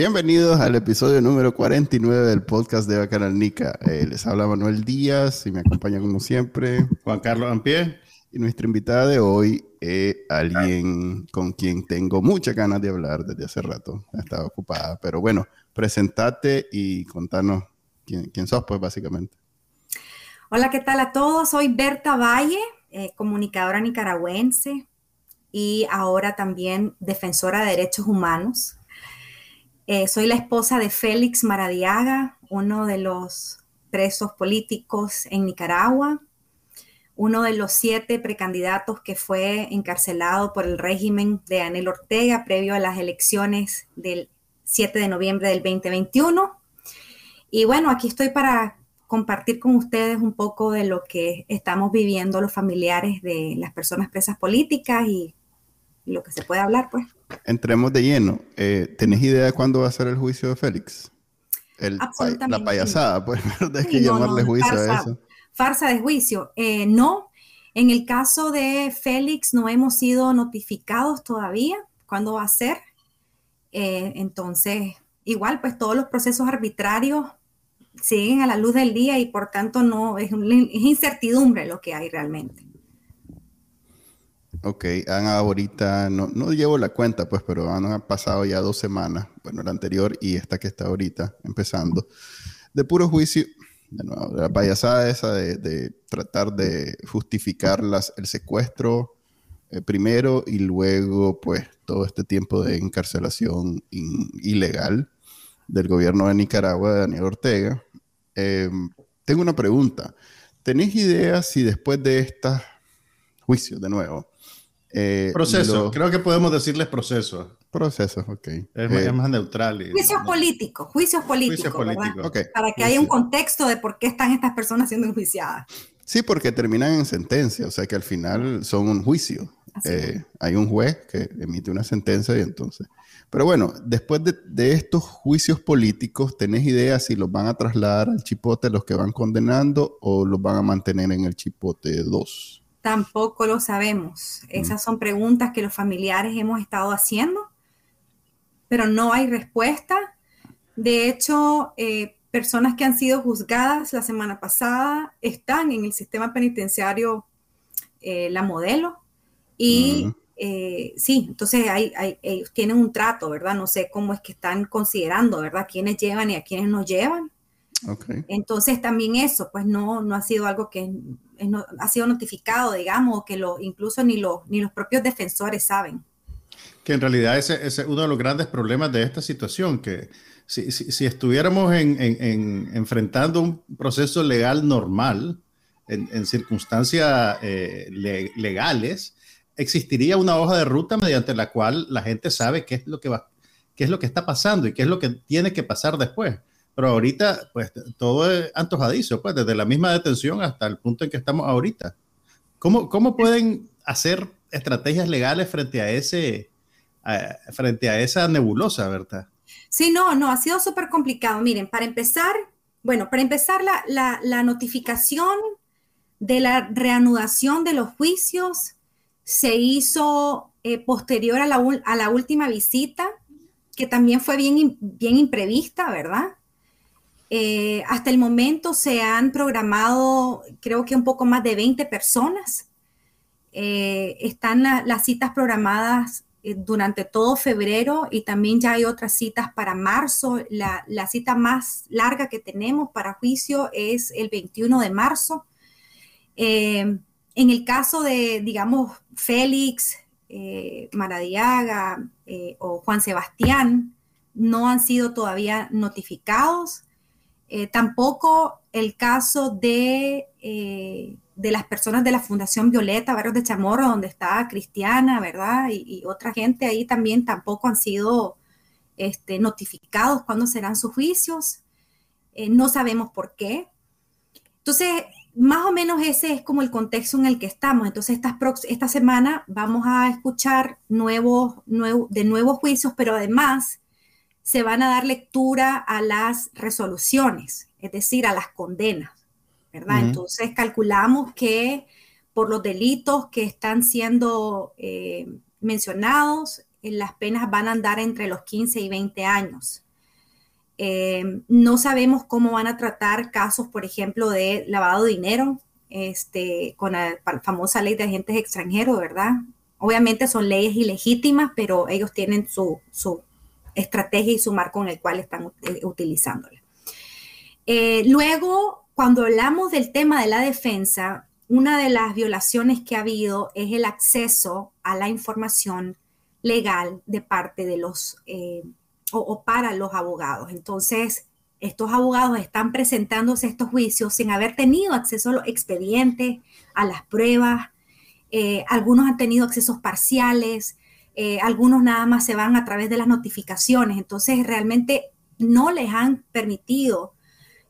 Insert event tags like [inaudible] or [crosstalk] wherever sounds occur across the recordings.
Bienvenidos al episodio número 49 del podcast de Bacanal Nica. Eh, les habla Manuel Díaz y me acompaña como siempre Juan Carlos Ampie. Y nuestra invitada de hoy es alguien con quien tengo muchas ganas de hablar desde hace rato. Estaba ocupada, pero bueno, presentate y contanos quién, quién sos, pues básicamente. Hola, ¿qué tal a todos? Soy Berta Valle, eh, comunicadora nicaragüense y ahora también defensora de derechos humanos. Eh, soy la esposa de Félix Maradiaga, uno de los presos políticos en Nicaragua, uno de los siete precandidatos que fue encarcelado por el régimen de Anel Ortega previo a las elecciones del 7 de noviembre del 2021. Y bueno, aquí estoy para compartir con ustedes un poco de lo que estamos viviendo los familiares de las personas presas políticas y lo que se puede hablar, pues. Entremos de lleno. Eh, ¿Tenés idea de cuándo va a ser el juicio de Félix? la payasada, pues, [laughs] ¿verdad? que llamarle juicio farsa, a eso. Farsa de juicio. Eh, no, en el caso de Félix no hemos sido notificados todavía cuándo va a ser. Eh, entonces, igual, pues todos los procesos arbitrarios siguen a la luz del día y por tanto no es, es incertidumbre lo que hay realmente. Ok, han ahorita, no, no llevo la cuenta, pues, pero han pasado ya dos semanas, bueno, la anterior y esta que está ahorita empezando, de puro juicio, de nuevo, de la payasada esa de, tratar de justificar las, el secuestro eh, primero y luego, pues, todo este tiempo de encarcelación ilegal del gobierno de Nicaragua, de Daniel Ortega. Eh, tengo una pregunta. ¿Tenés idea si después de estos juicios, de nuevo, eh, proceso, lo... creo que podemos decirles proceso. Proceso, ok. Es, eh, es más neutral. Y, juicios no, políticos, juicios políticos. Juicios políticos. Okay. Para que haya un contexto de por qué están estas personas siendo enjuiciadas. Sí, porque terminan en sentencia, o sea que al final son un juicio. Eh, hay un juez que emite una sentencia y entonces. Pero bueno, después de, de, estos juicios políticos, ¿tenés idea si los van a trasladar al chipote los que van condenando o los van a mantener en el chipote 2? Tampoco lo sabemos. Esas son preguntas que los familiares hemos estado haciendo, pero no hay respuesta. De hecho, eh, personas que han sido juzgadas la semana pasada están en el sistema penitenciario eh, La Modelo y uh -huh. eh, sí, entonces hay, hay, ellos tienen un trato, ¿verdad? No sé cómo es que están considerando, ¿verdad? Quiénes llevan y a quiénes no llevan. Okay. Entonces también eso, pues no, no ha sido algo que no, ha sido notificado, digamos, que lo, incluso ni, lo, ni los propios defensores saben. Que en realidad ese, es uno de los grandes problemas de esta situación, que si, si, si estuviéramos en, en, en, enfrentando un proceso legal normal, en, circunstancias eh, le, legales, existiría una hoja de ruta mediante la cual la gente sabe qué es lo que qué es lo que está pasando y qué es lo que tiene que pasar después. Pero ahorita, pues todo es antojadizo, pues desde la misma detención hasta el punto en que estamos ahorita. ¿Cómo, cómo pueden hacer estrategias legales frente a ese, a, frente a esa nebulosa, verdad? Sí, no, no, ha sido súper complicado. Miren, para empezar, bueno, para empezar la, la, la notificación de la reanudación de los juicios se hizo eh, posterior a la, a la última visita, que también fue bien, bien imprevista, ¿verdad? Eh, hasta el momento se han programado, creo que un poco más de 20 personas. Eh, están la, las citas programadas eh, durante todo febrero y también ya hay otras citas para marzo. La, cita más larga que tenemos para juicio es el 21 de marzo. En el caso de, digamos, Félix, Maradiaga o Juan Sebastián, no han sido todavía notificados. Eh, tampoco el caso de, eh, de, las personas de la Fundación Violeta, Barrios de Chamorro, donde está Cristiana, ¿verdad? Y, y, otra gente ahí también tampoco han sido este, notificados cuándo serán sus juicios. Eh, no sabemos por qué. Entonces, más o menos ese es como el contexto en el que estamos. Entonces, esta, esta semana vamos a escuchar nuevos, de nuevos juicios, pero además se van a dar lectura a las resoluciones, es decir, a las condenas, ¿verdad? Entonces, calculamos que por los delitos que están siendo eh, mencionados, eh, las penas van a andar entre los 15 y 20 años. Eh, no sabemos cómo van a tratar casos, por ejemplo, de lavado de dinero, este, con la famosa ley de agentes extranjeros, ¿verdad? Obviamente son leyes ilegítimas, pero ellos tienen su, estrategia y su marco en el cual están utilizándola. luego, cuando hablamos del tema de la defensa, una de las violaciones que ha habido es el acceso a la información legal de parte de los eh, o, para los abogados. Entonces, estos abogados están presentándose estos juicios sin haber tenido acceso a los expedientes, a las pruebas. Eh, algunos han tenido accesos parciales, eh, algunos nada más se van a través de las notificaciones. Entonces, realmente no les han permitido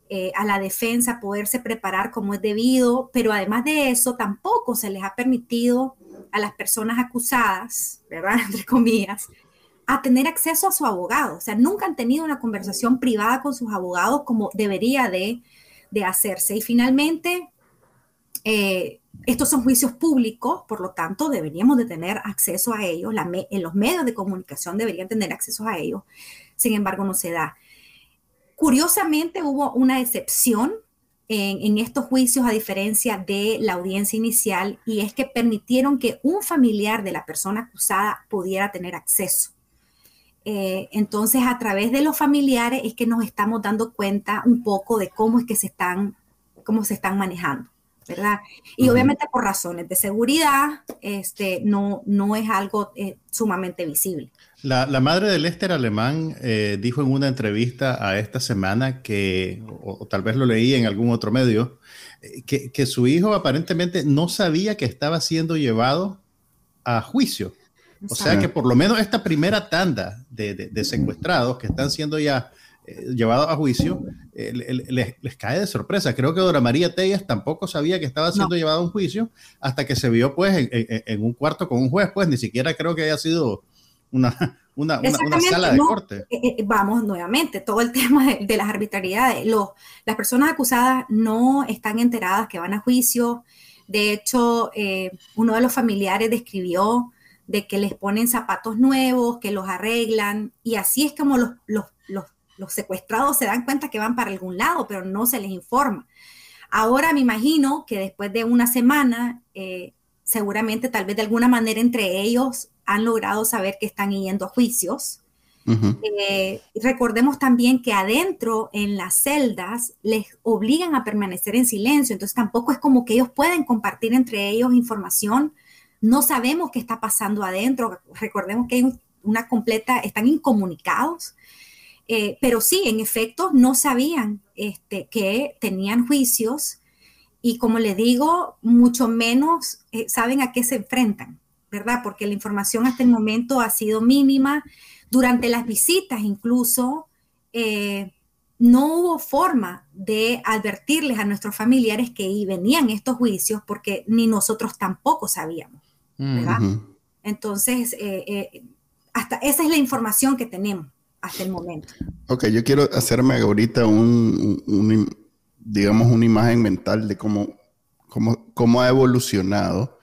eh, a la defensa poderse preparar como es debido, pero además de eso, tampoco se les ha permitido a las personas acusadas, ¿verdad? [laughs] Entre comillas, a tener acceso a su abogado. O sea, nunca han tenido una conversación privada con sus abogados como debería de, hacerse. Y finalmente, eh, estos son juicios públicos, por lo tanto, deberíamos de tener acceso a ellos. en los medios de comunicación deberían tener acceso a ellos. Sin embargo, no se da. Curiosamente hubo una excepción en, estos juicios a diferencia de la audiencia inicial y es que permitieron que un familiar de la persona acusada pudiera tener acceso. Eh, entonces, a través de los familiares es que nos estamos dando cuenta un poco de cómo es que se están, cómo se están manejando, ¿verdad? Y obviamente por razones de seguridad, este, no, no es algo eh, sumamente visible. La, madre de Lester Alemán eh, dijo en una entrevista a esta semana que, o, tal vez lo leí en algún otro medio, eh, que, su hijo aparentemente no sabía que estaba siendo llevado a juicio. O sea que por lo menos esta primera tanda de, secuestrados que están siendo ya eh, llevados a juicio les, cae de sorpresa. Creo que Dora María Tellas tampoco sabía que estaba siendo llevado a un juicio hasta que se vio pues en, en, un cuarto con un juez, pues ni siquiera creo que haya sido una, [laughs] una, una, sala de corte. Eh, eh, vamos nuevamente, todo el [laughs] tema de, las arbitrariedades. Los, las personas acusadas no están enteradas que van a juicio. De hecho, eh, uno de los familiares describió de que les ponen zapatos nuevos, que los arreglan, y así es como los, los, los, los secuestrados se dan cuenta que van para algún lado, pero no se les informa. Ahora me imagino que después de una semana, seguramente tal vez de alguna manera entre ellos han logrado saber que están yendo a juicios. Eh, recordemos también que adentro en las celdas les obligan a permanecer en silencio, entonces tampoco es como que ellos pueden compartir entre ellos información. No sabemos qué está pasando adentro. Recordemos que hay una completa, están incomunicados. Eh, pero sí, en efecto, no sabían este, que tenían juicios y como les digo, mucho menos eh, saben a qué se enfrentan. ¿verdad? Porque la información hasta el momento ha sido mínima. Durante las visitas incluso eh, no hubo forma de advertirles a nuestros familiares que venían estos juicios porque ni nosotros tampoco sabíamos, ¿verdad? Entonces, eh, eh, hasta esa es la información que tenemos hasta el momento. Ok, yo quiero hacerme ahorita un, digamos, una imagen mental de cómo, cómo, cómo ha evolucionado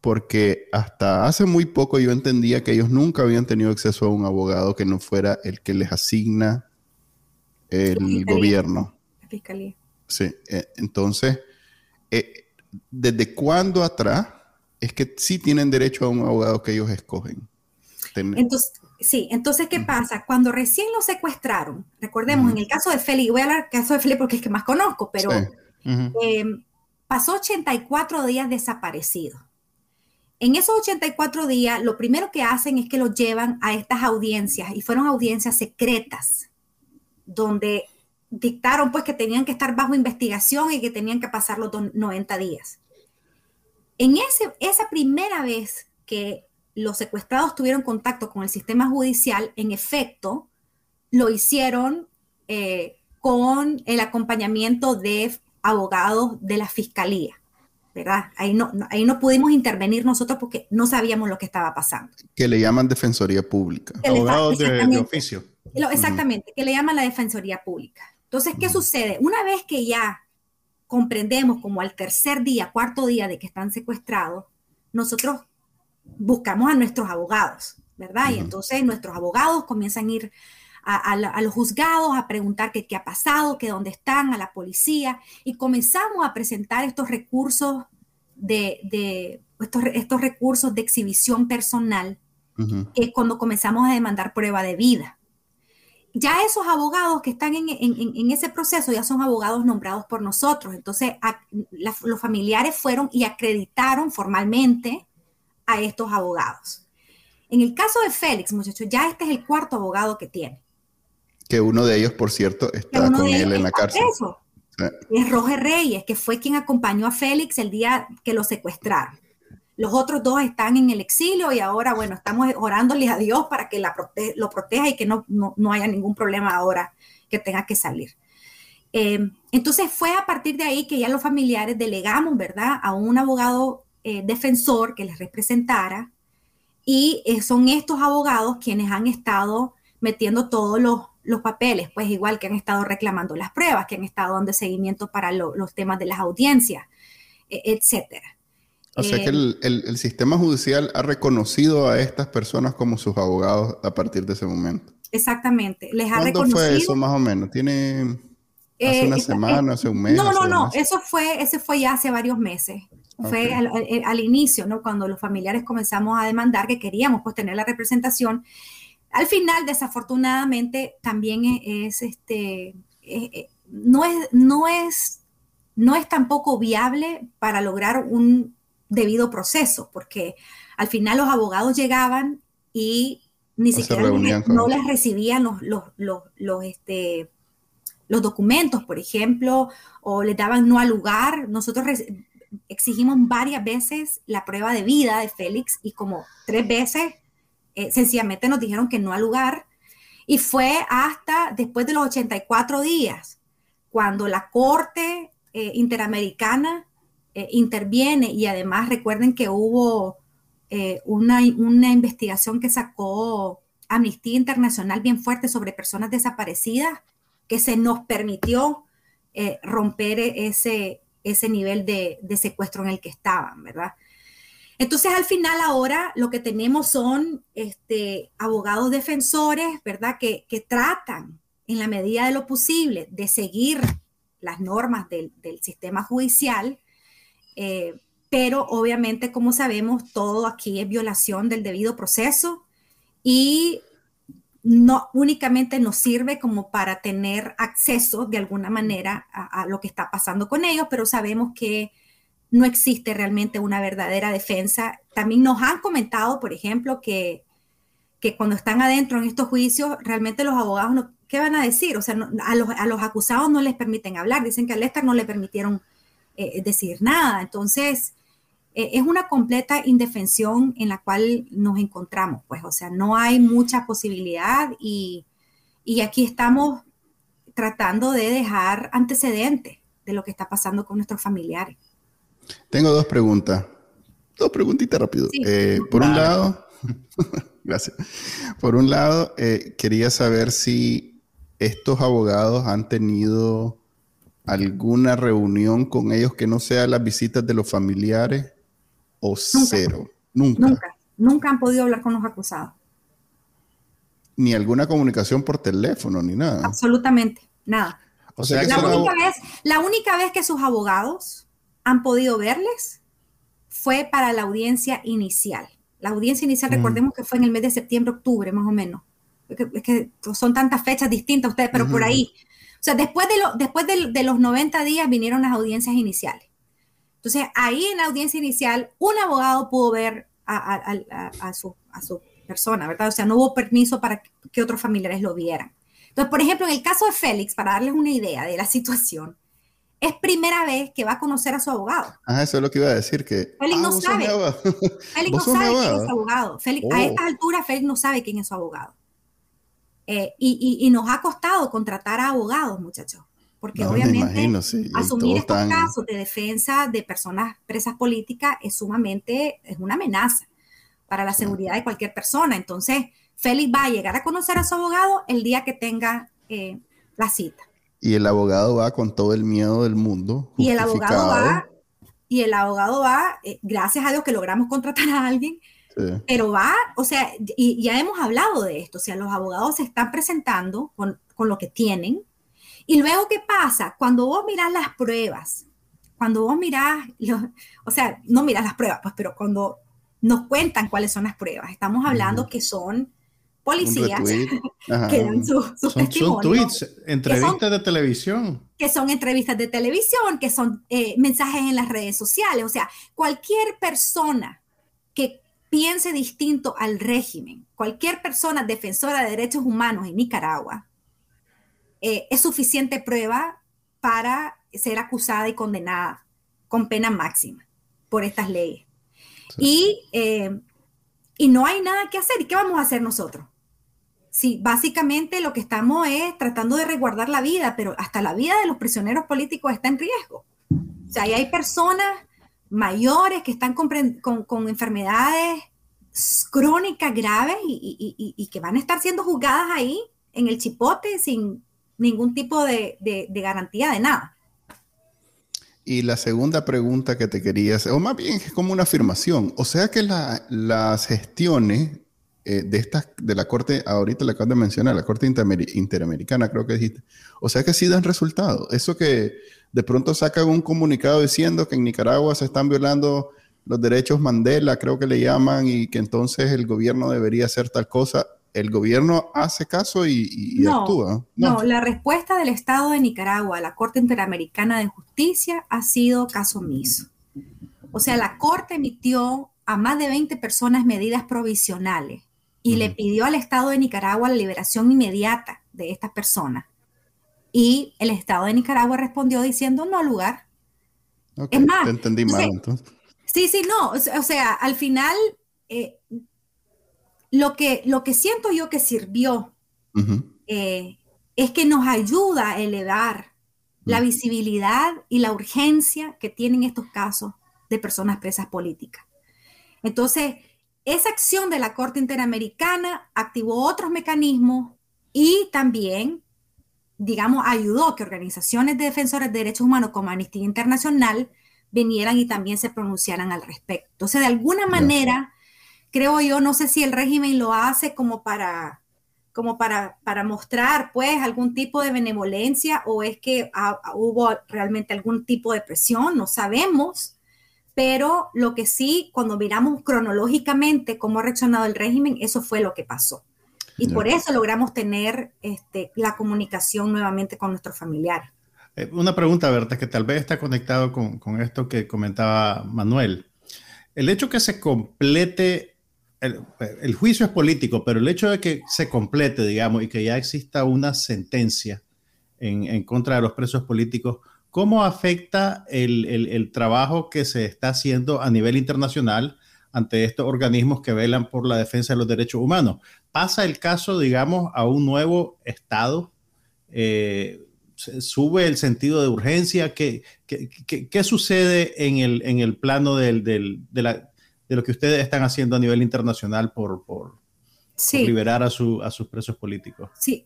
porque hasta hace muy poco yo entendía que ellos nunca habían tenido acceso a un abogado que no fuera el que les asigna el gobierno. La fiscalía. Sí, eh, entonces, eh, ¿desde cuándo atrás es que sí tienen derecho a un abogado que ellos escogen? Entonces, sí, entonces, ¿qué pasa? Cuando recién lo secuestraron, recordemos, en el caso de Feli, voy a hablar del caso de Feli porque es que más conozco, pero eh, pasó 84 días desaparecido. En esos 84 días, lo primero que hacen es que los llevan a estas audiencias y fueron audiencias secretas, donde dictaron pues que tenían que estar bajo investigación y que tenían que pasar los 90 días. En ese, esa primera vez que los secuestrados tuvieron contacto con el sistema judicial, en efecto, lo hicieron eh, con el acompañamiento de abogados de la fiscalía. ¿verdad? Ahí no, ahí no pudimos intervenir nosotros porque no sabíamos lo que estaba pasando. Que le llaman Defensoría Pública. Abogados de, oficio. exactamente, que le llaman la Defensoría Pública. Entonces, ¿qué sucede? Una vez que ya comprendemos como al tercer día, cuarto día de que están secuestrados, nosotros buscamos a nuestros abogados, ¿verdad? Y entonces nuestros abogados comienzan a ir a, los juzgados a preguntar qué, qué ha pasado, qué dónde están, a la policía, y comenzamos a presentar estos recursos de, estos, estos, recursos de exhibición personal, que es cuando comenzamos a demandar prueba de vida. Ya esos abogados que están en, ese proceso ya son abogados nombrados por nosotros. Entonces, los familiares fueron y acreditaron formalmente a estos abogados. En el caso de Félix, muchachos, ya este es el cuarto abogado que tiene. Que uno de ellos, por cierto, está con él en la cárcel. Es Roger Reyes, que fue quien acompañó a Félix el día que lo secuestraron. Los otros dos están en el exilio y ahora, bueno, estamos orándole a Dios para que la lo proteja y que no, no, haya ningún problema ahora que tenga que salir. Eh, entonces fue a partir de ahí que ya los familiares delegamos, ¿verdad?, a un abogado eh, defensor que les representara y eh, son estos abogados quienes han estado metiendo todos los, los papeles, pues igual que han estado reclamando las pruebas, que han estado dando seguimiento para los temas de las audiencias, e, etcétera. O sea que eh, el, sistema judicial ha reconocido a estas personas como sus abogados a partir de ese momento. Exactamente, les ha ¿Cuándo fue eso más o menos? ¿Tiene hace una eh, semana, hace un mes? No, no, no, eso fue, ese fue ya hace varios meses. Fue al, al, inicio, ¿no? Cuando los familiares comenzamos a demandar que queríamos pues tener la representación al final, desafortunadamente, también e, es, este, e, e, no, es, no, es, no es tampoco viable para lograr un debido proceso, porque al final los abogados llegaban y ni siquiera no les recibían los, los, los, los, este, los documentos, por ejemplo, o les daban no al lugar. Nosotros exigimos varias veces la prueba de vida de Félix y como tres veces eh, sencillamente nos dijeron que no al lugar. Y fue hasta después de los 84 días, cuando la Corte eh, Interamericana eh, interviene y además recuerden que hubo una, una investigación que sacó Amnistía Internacional bien fuerte sobre personas desaparecidas, que se nos permitió romper ese, ese nivel de, secuestro en el que estaban, ¿verdad? Entonces, al final ahora lo que tenemos son este, abogados defensores, ¿verdad? Que, tratan en la medida de lo posible de seguir las normas del, sistema judicial, eh, pero obviamente, como sabemos, todo aquí es violación del debido proceso y no únicamente nos sirve como para tener acceso de alguna manera a lo que está pasando con ellos, pero sabemos que no existe realmente una verdadera defensa. También nos han comentado, por ejemplo, que, que cuando están adentro en estos juicios, realmente los abogados, no, ¿qué van a decir? O sea, a, los, acusados no les permiten hablar. Dicen que a Lester no le permitieron eh, decir nada. Entonces, eh, es una completa indefensión en la cual nos encontramos. Pues, o sea, no hay mucha posibilidad y, y aquí estamos tratando de dejar antecedentes de lo que está pasando con nuestros familiares. Tengo dos preguntas. Dos preguntitas rápido. Eh, por un lado, [laughs] gracias. Por un lado, eh, quería saber si estos abogados han tenido alguna reunión con ellos que no sea las visitas de los familiares o cero. Nunca. Nunca. Nunca han podido hablar con los acusados. Ni alguna comunicación por teléfono, ni nada. Absolutamente, nada. O sea, la, única vez, la única vez que sus abogados han podido verles fue para la audiencia inicial. La audiencia inicial, mm. recordemos que fue en el mes de septiembre, octubre, más o menos. Es que, son tantas fechas distintas ustedes, pero por ahí. O sea, después, de, lo, después de, los 90 días vinieron las audiencias iniciales. Entonces, ahí en la audiencia inicial, un abogado pudo ver a, su, a su persona, ¿verdad? O sea, no hubo permiso para que otros familiares lo vieran. Entonces, por ejemplo, en el caso de Félix, para darles una idea de la situación, es primera vez que va a conocer a su abogado. Ah, eso es lo que iba a decir, que... Félix ah, no sabe. Félix [laughs] no sabe quién es su abogado. a oh. estas alturas, Félix no sabe quién es su abogado. Eh, y, nos ha costado contratar a abogados, muchachos, porque obviamente asumir estos casos de defensa de personas presas políticas es sumamente, es una amenaza para la seguridad de cualquier persona. Entonces, Félix va a llegar a conocer a su abogado el día que tenga eh, la cita. Y el abogado va con todo el miedo del mundo. Y el abogado va, y el abogado va, eh, gracias a Dios que logramos contratar a alguien, pero va, o sea, y ya hemos hablado de esto, o sea, los abogados se están presentando con, con lo que tienen. Y luego, ¿qué pasa? Cuando vos mirás las pruebas, cuando vos mirás, o sea, no mirás las pruebas, pues, pero cuando nos cuentan cuáles son las pruebas, estamos hablando que son policías [laughs] que dan sus su son, son, tweets, entrevistas de televisión. Que son entrevistas de televisión, que son eh, mensajes en las redes sociales. O sea, cualquier persona que piense distinto al régimen, cualquier persona defensora de derechos humanos en Nicaragua, eh, es suficiente prueba para ser acusada y condenada con pena máxima por estas leyes. Y, eh, y no hay nada que hacer. ¿Y qué vamos a hacer nosotros? Sí, básicamente lo que estamos es tratando de resguardar la vida, pero hasta la vida de los prisioneros políticos está en riesgo. O sea, hay personas mayores que están con, con, enfermedades crónicas graves y, y, que van a estar siendo juzgadas ahí en el chipote sin ningún tipo de, de, garantía de nada. Y la segunda pregunta que te quería hacer, o más bien es como una afirmación, o sea que la, las gestiones eh, de estas, de la Corte, ahorita la acabas de mencionar, la Corte Interamericana, creo que dijiste. O sea que sí dan resultados. Eso que de pronto sacan un comunicado diciendo que en Nicaragua se están violando los derechos Mandela, creo que le llaman, y que entonces el gobierno debería hacer tal cosa. ¿El gobierno hace caso y, actúa? No. no, la respuesta del Estado de Nicaragua a la Corte Interamericana de Justicia ha sido caso omiso. O sea, la Corte emitió a más de 20 personas medidas provisionales y le pidió al Estado de Nicaragua la liberación inmediata de estas personas. Y el Estado de Nicaragua respondió diciendo no al lugar. es más, te entendí mal entonces. Sí, sí, no. O sea, al final, eh, lo, que, lo que siento yo que sirvió eh, es que nos ayuda a elevar la visibilidad y la urgencia que tienen estos casos de personas presas políticas. Entonces, esa acción de la Corte Interamericana activó otros mecanismos y también, digamos, ayudó que organizaciones de defensores de derechos humanos como Amnistía Internacional vinieran y también se pronunciaran al respecto. Entonces, de alguna manera, creo yo, no sé si el régimen lo hace como para como para, para mostrar pues algún tipo de benevolencia o es que hubo realmente algún tipo de presión, no sabemos, pero lo que sí, cuando miramos cronológicamente cómo ha reaccionado el régimen, eso fue lo que pasó. Y por eso logramos tener este, la comunicación nuevamente con nuestros familiares. Eh, una pregunta, Berta, que tal vez está conectado con, con, esto que comentaba Manuel. El hecho que se complete, el, juicio es político, pero el hecho de que se complete, digamos, y que ya exista una sentencia en, contra de los presos políticos, ¿Cómo afecta el, trabajo que se está haciendo a nivel internacional ante estos organismos que velan por la defensa de los derechos humanos? ¿Pasa el caso, digamos, a un nuevo estado? Eh, ¿Sube el sentido de urgencia? ¿Qué, sucede en el, en el plano del, de, lo que ustedes están haciendo a nivel internacional por, por, liberar a, su, a, sus presos políticos? Sí,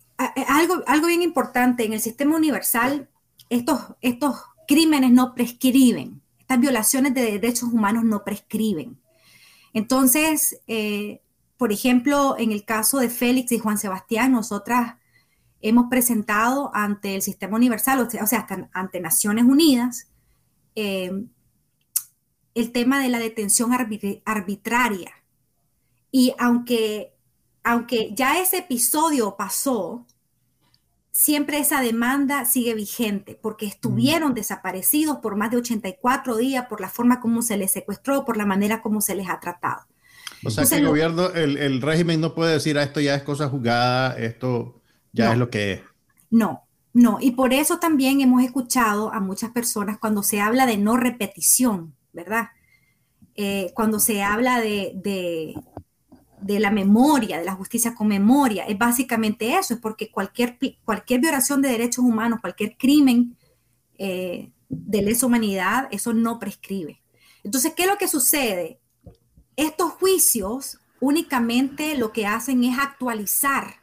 algo, algo bien importante, en el sistema universal estos, estos crímenes no prescriben, estas violaciones de derechos humanos no prescriben. Entonces, eh, por ejemplo, en el caso de Félix y Juan Sebastián, nosotras hemos presentado ante el sistema universal, o sea, hasta ante Naciones Unidas, eh, el tema de la detención arbitraria. Y aunque, aunque ya ese episodio pasó, siempre esa demanda sigue vigente porque estuvieron desaparecidos por más de 84 días por la forma como se les secuestró, por la manera como se les ha tratado. O sea que el gobierno, el, régimen no puede decir, ah, esto ya es cosa jugada, esto ya es lo que es. No, no. Y por eso también hemos escuchado a muchas personas cuando se habla de no repetición, ¿verdad? Eh, cuando se habla de, de la memoria, de la justicia con memoria, es básicamente eso, es porque cualquier, cualquier violación de derechos humanos, cualquier crimen eh, de lesa humanidad, eso no prescribe. Entonces, ¿qué es lo que sucede? Estos juicios únicamente lo que hacen es actualizar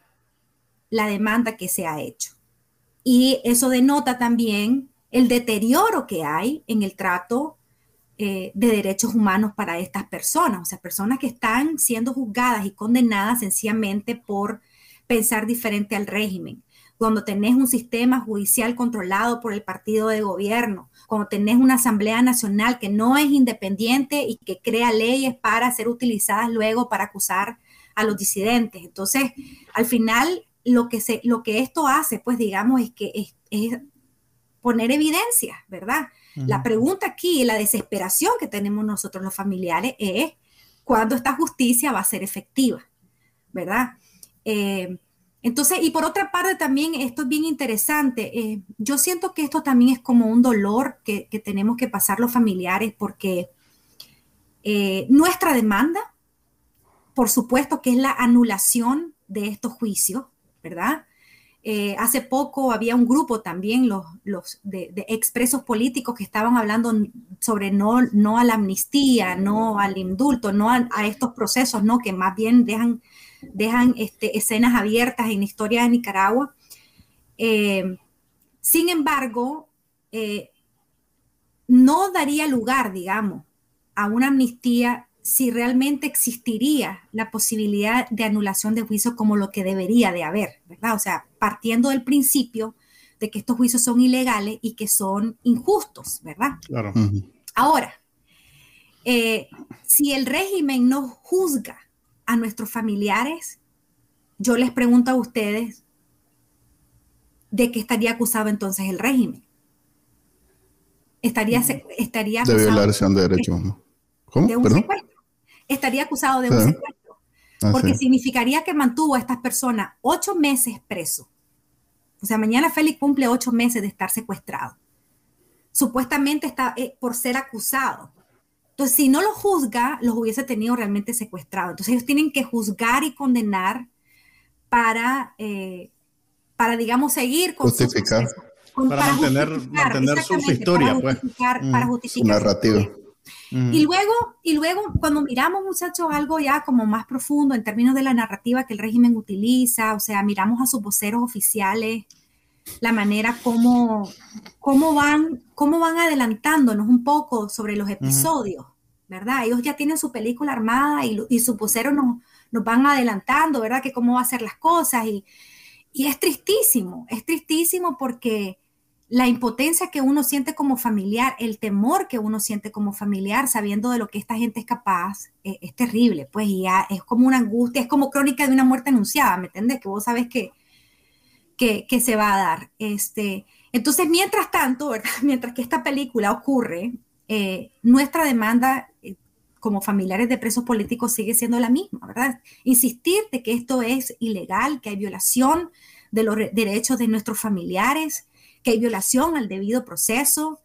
la demanda que se ha hecho. Y eso denota también el deterioro que hay en el trato eh, de derechos humanos para estas personas, o sea, personas que están siendo juzgadas y condenadas sencillamente por pensar diferente al régimen. Cuando tenés un sistema judicial controlado por el partido de gobierno, cuando tenés una Asamblea Nacional que no es independiente y que crea leyes para ser utilizadas luego para acusar a los disidentes. Entonces, al final, lo que, se, lo que esto hace, pues digamos, es que es, poner evidencia, ¿verdad? La pregunta aquí, la desesperación que tenemos nosotros los familiares es cuándo esta justicia va a ser efectiva, ¿verdad? Eh, entonces, y por otra parte también, esto es bien interesante, eh, yo siento que esto también es como un dolor que, tenemos que pasar los familiares porque eh, nuestra demanda, por supuesto que es la anulación de estos juicios, ¿verdad? Eh, hace poco había un grupo también, los, los de, expresos políticos que estaban hablando sobre no, no a la amnistía, no al indulto, no a, estos procesos, ¿no? Que más bien dejan, dejan este, escenas abiertas en la historia de Nicaragua. Eh, sin embargo, eh, no daría lugar, digamos, a una amnistía si realmente existiría la posibilidad de anulación de juicio como lo que debería de haber, ¿verdad? O sea, partiendo del principio de que estos juicios son ilegales y que son injustos, ¿verdad? Claro. Ahora, eh, si el régimen no juzga a nuestros familiares, yo les pregunto a ustedes, ¿de qué estaría acusado entonces el régimen? Estaría, estaría acusado de violación de derechos humanos. ¿Cómo? De un secuestro. Estaría acusado de un secuestro. Ah, porque significaría que mantuvo a estas personas ocho meses preso. O sea, mañana Félix cumple ocho meses de estar secuestrado. Supuestamente está eh, por ser acusado. Entonces, si no lo juzga, los hubiese tenido realmente secuestrado. Entonces, ellos tienen que juzgar y condenar para, eh, para digamos, seguir con justificar. para, mantener, su historia, para pues. justificar, pues. Para justificar su narrativa. Y luego, y luego, cuando miramos, muchachos, algo ya como más profundo en términos de la narrativa que el régimen utiliza, o sea, miramos a sus voceros oficiales, la manera como, cómo, van, cómo van adelantándonos un poco sobre los episodios, ¿verdad? Ellos ya tienen su película armada y, y sus voceros nos, nos, van adelantando, ¿verdad? Que cómo va a ser las cosas y, y es tristísimo, es tristísimo porque la impotencia que uno siente como familiar, el temor que uno siente como familiar, sabiendo de lo que esta gente es capaz, eh, es, terrible, pues ya es como una angustia, es como crónica de una muerte anunciada, ¿me entiendes? Que vos sabes que, que, se va a dar. Este, entonces, mientras tanto, [laughs] mientras que esta película ocurre, eh, nuestra demanda eh, como familiares de presos políticos sigue siendo la misma, ¿verdad? Insistir de que esto es ilegal, que hay violación de los derechos de nuestros familiares, que violación al debido proceso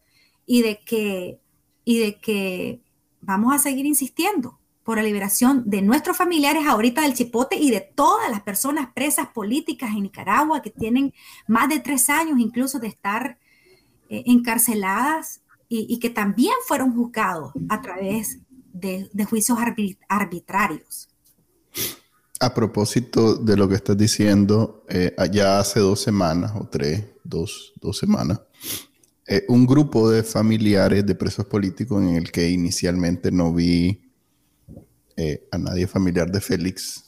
y de que, y de que vamos a seguir insistiendo por la liberación de nuestros familiares ahorita del Chipote y de todas las personas presas políticas en Nicaragua que tienen más de tres años incluso de estar eh, encarceladas y, que también fueron juzgados a través de, juicios arbitrarios. A propósito de lo que estás diciendo, eh, ya hace dos semanas o tres, dos, semanas, eh, un grupo de familiares de presos políticos en el que inicialmente no vi eh, a nadie familiar de Félix,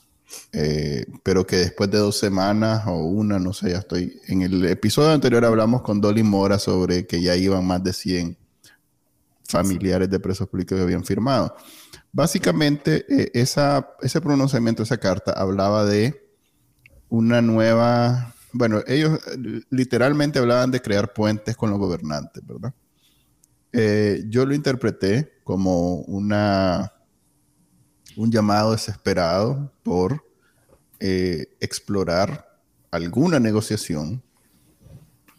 pero que después de dos semanas o una, no sé, ya estoy. En el episodio anterior hablamos con Dolly Mora sobre que ya iban más de 100 familiares de presos políticos que habían firmado. Básicamente, eh, ese pronunciamiento, esa carta, hablaba de una nueva, bueno, ellos eh, literalmente hablaban de crear puentes con los gobernantes, ¿verdad? Eh, yo lo interpreté como una, un llamado desesperado por explorar alguna negociación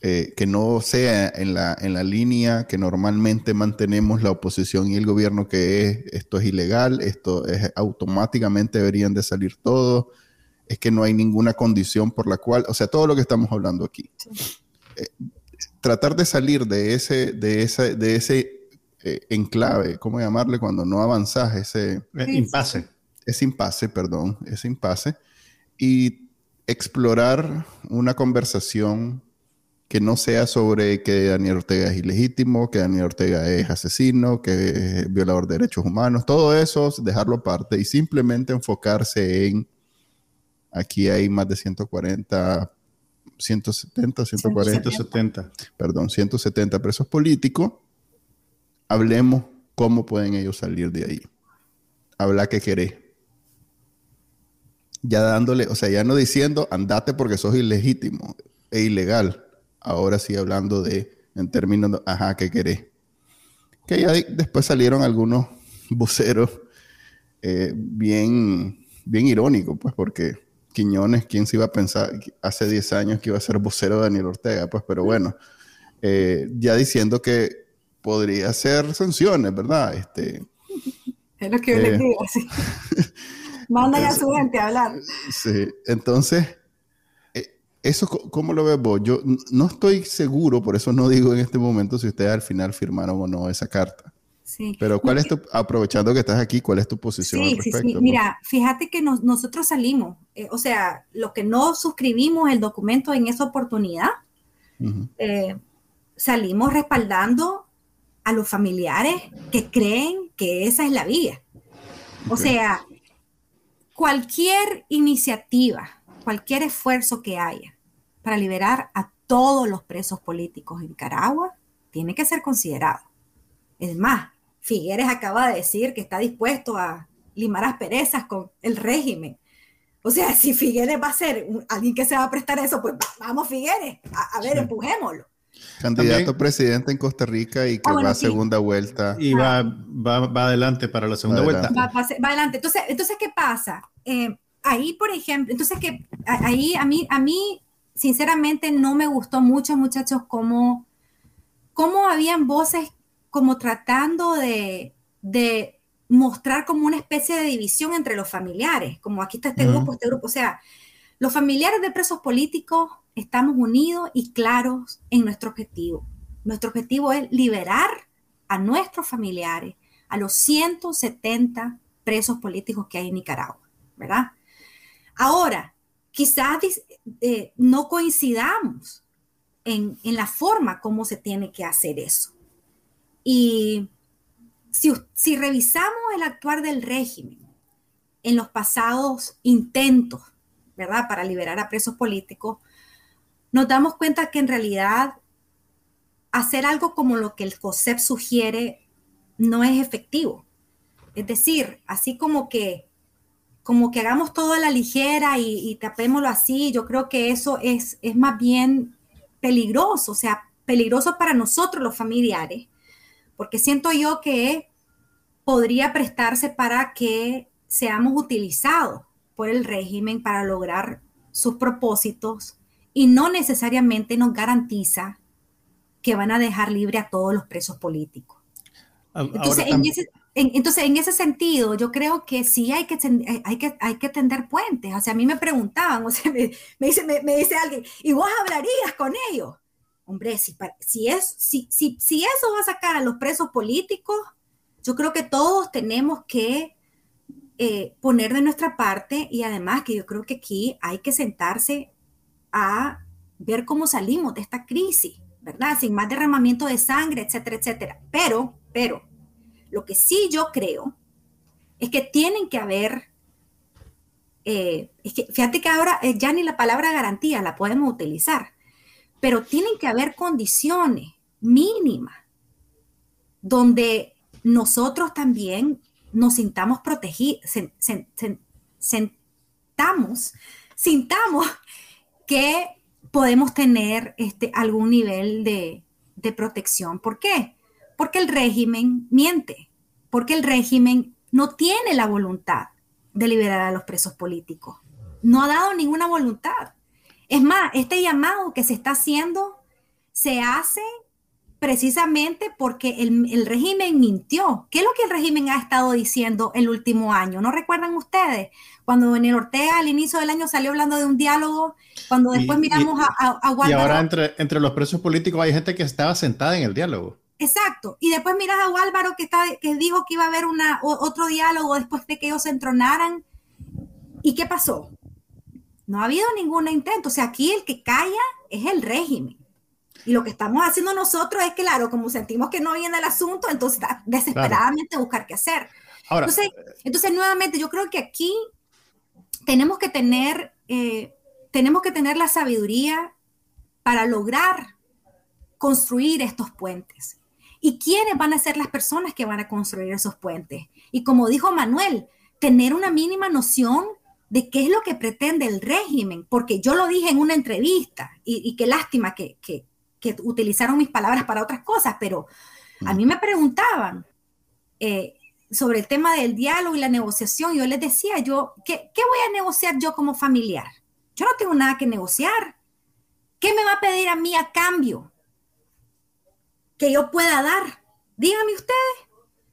eh, que no sea en la, en la línea que normalmente mantenemos la oposición y el gobierno, que es esto es ilegal, esto es automáticamente deberían de salir todos, es que no hay ninguna condición por la cual, o sea, todo lo que estamos hablando aquí. Eh, tratar de salir de ese, de ese, de ese eh, enclave, ¿cómo llamarle? Cuando no avanzas, ese... impasse. Ese impasse, perdón, ese impasse. Y explorar una conversación que no sea sobre que Daniel Ortega es ilegítimo, que Daniel Ortega es asesino, que es violador de derechos humanos, todo eso, dejarlo aparte y simplemente enfocarse en, aquí hay más de 140, 170, 140, 170, perdón, 170 presos políticos, hablemos cómo pueden ellos salir de ahí. Habla que querés. Ya dándole, o sea, ya no diciendo andate porque sos ilegítimo e ilegal ahora sí hablando de, en términos, de, ajá, ¿qué querés? Que ya después salieron algunos [laughs] voceros eh, bien, bien irónicos, pues, porque Quiñones, ¿quién se iba a pensar hace 10 años que iba a ser vocero de Daniel Ortega? Pues, pero bueno, eh, ya diciendo que podría ser sanciones, ¿verdad? Este, es lo que yo les eh, digo, sí. [laughs] Manda a su gente a hablar. Sí, entonces, ¿Eso cómo lo ves vos? Yo no estoy seguro, por eso no digo en este momento si ustedes al final firmaron o no esa carta. Sí. Pero ¿cuál es tu, aprovechando que estás aquí, cuál es tu posición sí, al respecto? Sí, sí. Mira, fíjate que nosotros salimos, eh, o sea, lo que no suscribimos el documento en esa oportunidad, eh, salimos respaldando a los familiares que creen que esa es la vía. O sea, cualquier iniciativa, cualquier esfuerzo que haya para liberar a todos los presos políticos en Nicaragua tiene que ser considerado. Es más, Figueres acaba de decir que está dispuesto a limar asperezas con el régimen. O sea, si Figueres va a ser alguien que se va a prestar eso, pues vamos Figueres, a, ver, empujémoslo. Candidato a presidente en Costa Rica y que ah, va a segunda vuelta. Y va, va, adelante para la segunda vuelta. Va, adelante. Entonces, entonces, ¿qué pasa? Eh, ahí, por ejemplo, entonces que ahí a mí, a mí sinceramente no me gustó mucho, muchachos, cómo, cómo habían voces como tratando de, de, mostrar como una especie de división entre los familiares, como aquí está este grupo, este grupo, o sea, los familiares de presos políticos estamos unidos y claros en nuestro objetivo. Nuestro objetivo es liberar a nuestros familiares, a los 170 presos políticos que hay en Nicaragua, ¿verdad? Ahora, quizás eh, no coincidamos en, la forma como se tiene que hacer eso. Y si, si revisamos el actuar del régimen en los pasados intentos, ¿verdad?, para liberar a presos políticos, nos damos cuenta que en realidad hacer algo como lo que el COSEP sugiere no es efectivo. Es decir, así como que como que hagamos todo a la ligera y, tapémoslo así, yo creo que eso es, es más bien peligroso, o sea, peligroso para nosotros los familiares, porque siento yo que podría prestarse para que seamos utilizados por el régimen para lograr sus propósitos y no necesariamente nos garantiza que van a dejar libre a todos los presos políticos. Entonces, en ese, entonces, en ese sentido, yo creo que sí hay que, eh, hay que, hay que tender puentes. O sea, a mí me preguntaban, o sea, [laughs] me, dice, me, dice alguien, ¿y vos hablarías con ellos? Hombre, si, es, si, si, si eso va a sacar a los presos políticos, yo creo que todos tenemos que eh, poner de nuestra parte y además que yo creo que aquí hay que sentarse a ver cómo salimos de esta crisis, ¿verdad? Sin más derramamiento de sangre, etcétera, etcétera. Pero, pero, lo que sí yo creo es que tienen que haber, eh, es que fíjate que ahora eh, ya ni la palabra garantía la podemos utilizar, pero tienen que haber condiciones mínimas donde nosotros también nos sintamos protegidos, sentamos, sintamos que podemos tener este, algún nivel de, de protección. ¿Por qué? Porque el régimen miente, porque el régimen no tiene la voluntad de liberar a los presos políticos. No ha dado ninguna voluntad. Es más, este llamado que se está haciendo se hace precisamente porque el, régimen mintió. ¿Qué es lo que el régimen ha estado diciendo el último año? ¿No recuerdan ustedes? Cuando Daniel Ortega al inicio del año salió hablando de un diálogo, cuando después miramos a, a, Y ahora entre, entre los presos políticos hay gente que estaba sentada en el diálogo. Exacto. Y después miras a Álvaro que, está, que dijo que iba a haber una, otro diálogo después de que ellos se entronaran. ¿Y qué pasó? No ha habido ningún intento. O sea, aquí el que calla es el régimen. Y lo que estamos haciendo nosotros es, claro, como sentimos que no viene el asunto, entonces desesperadamente buscar qué hacer. entonces, entonces, nuevamente, yo creo que aquí tenemos que tener, eh, tenemos que tener la sabiduría para lograr construir estos puentes. ¿Y quiénes van a ser las personas que van a construir esos puentes? Y como dijo Manuel, tener una mínima noción de qué es lo que pretende el régimen, porque yo lo dije en una entrevista y, qué lástima que, que utilizaron mis palabras para otras cosas, pero a mí me preguntaban eh, sobre el tema del diálogo y la negociación. Yo les decía, yo, ¿qué, ¿qué voy a negociar yo como familiar? Yo no tengo nada que negociar. ¿Qué me va a pedir a mí a cambio que yo pueda dar? Díganme ustedes.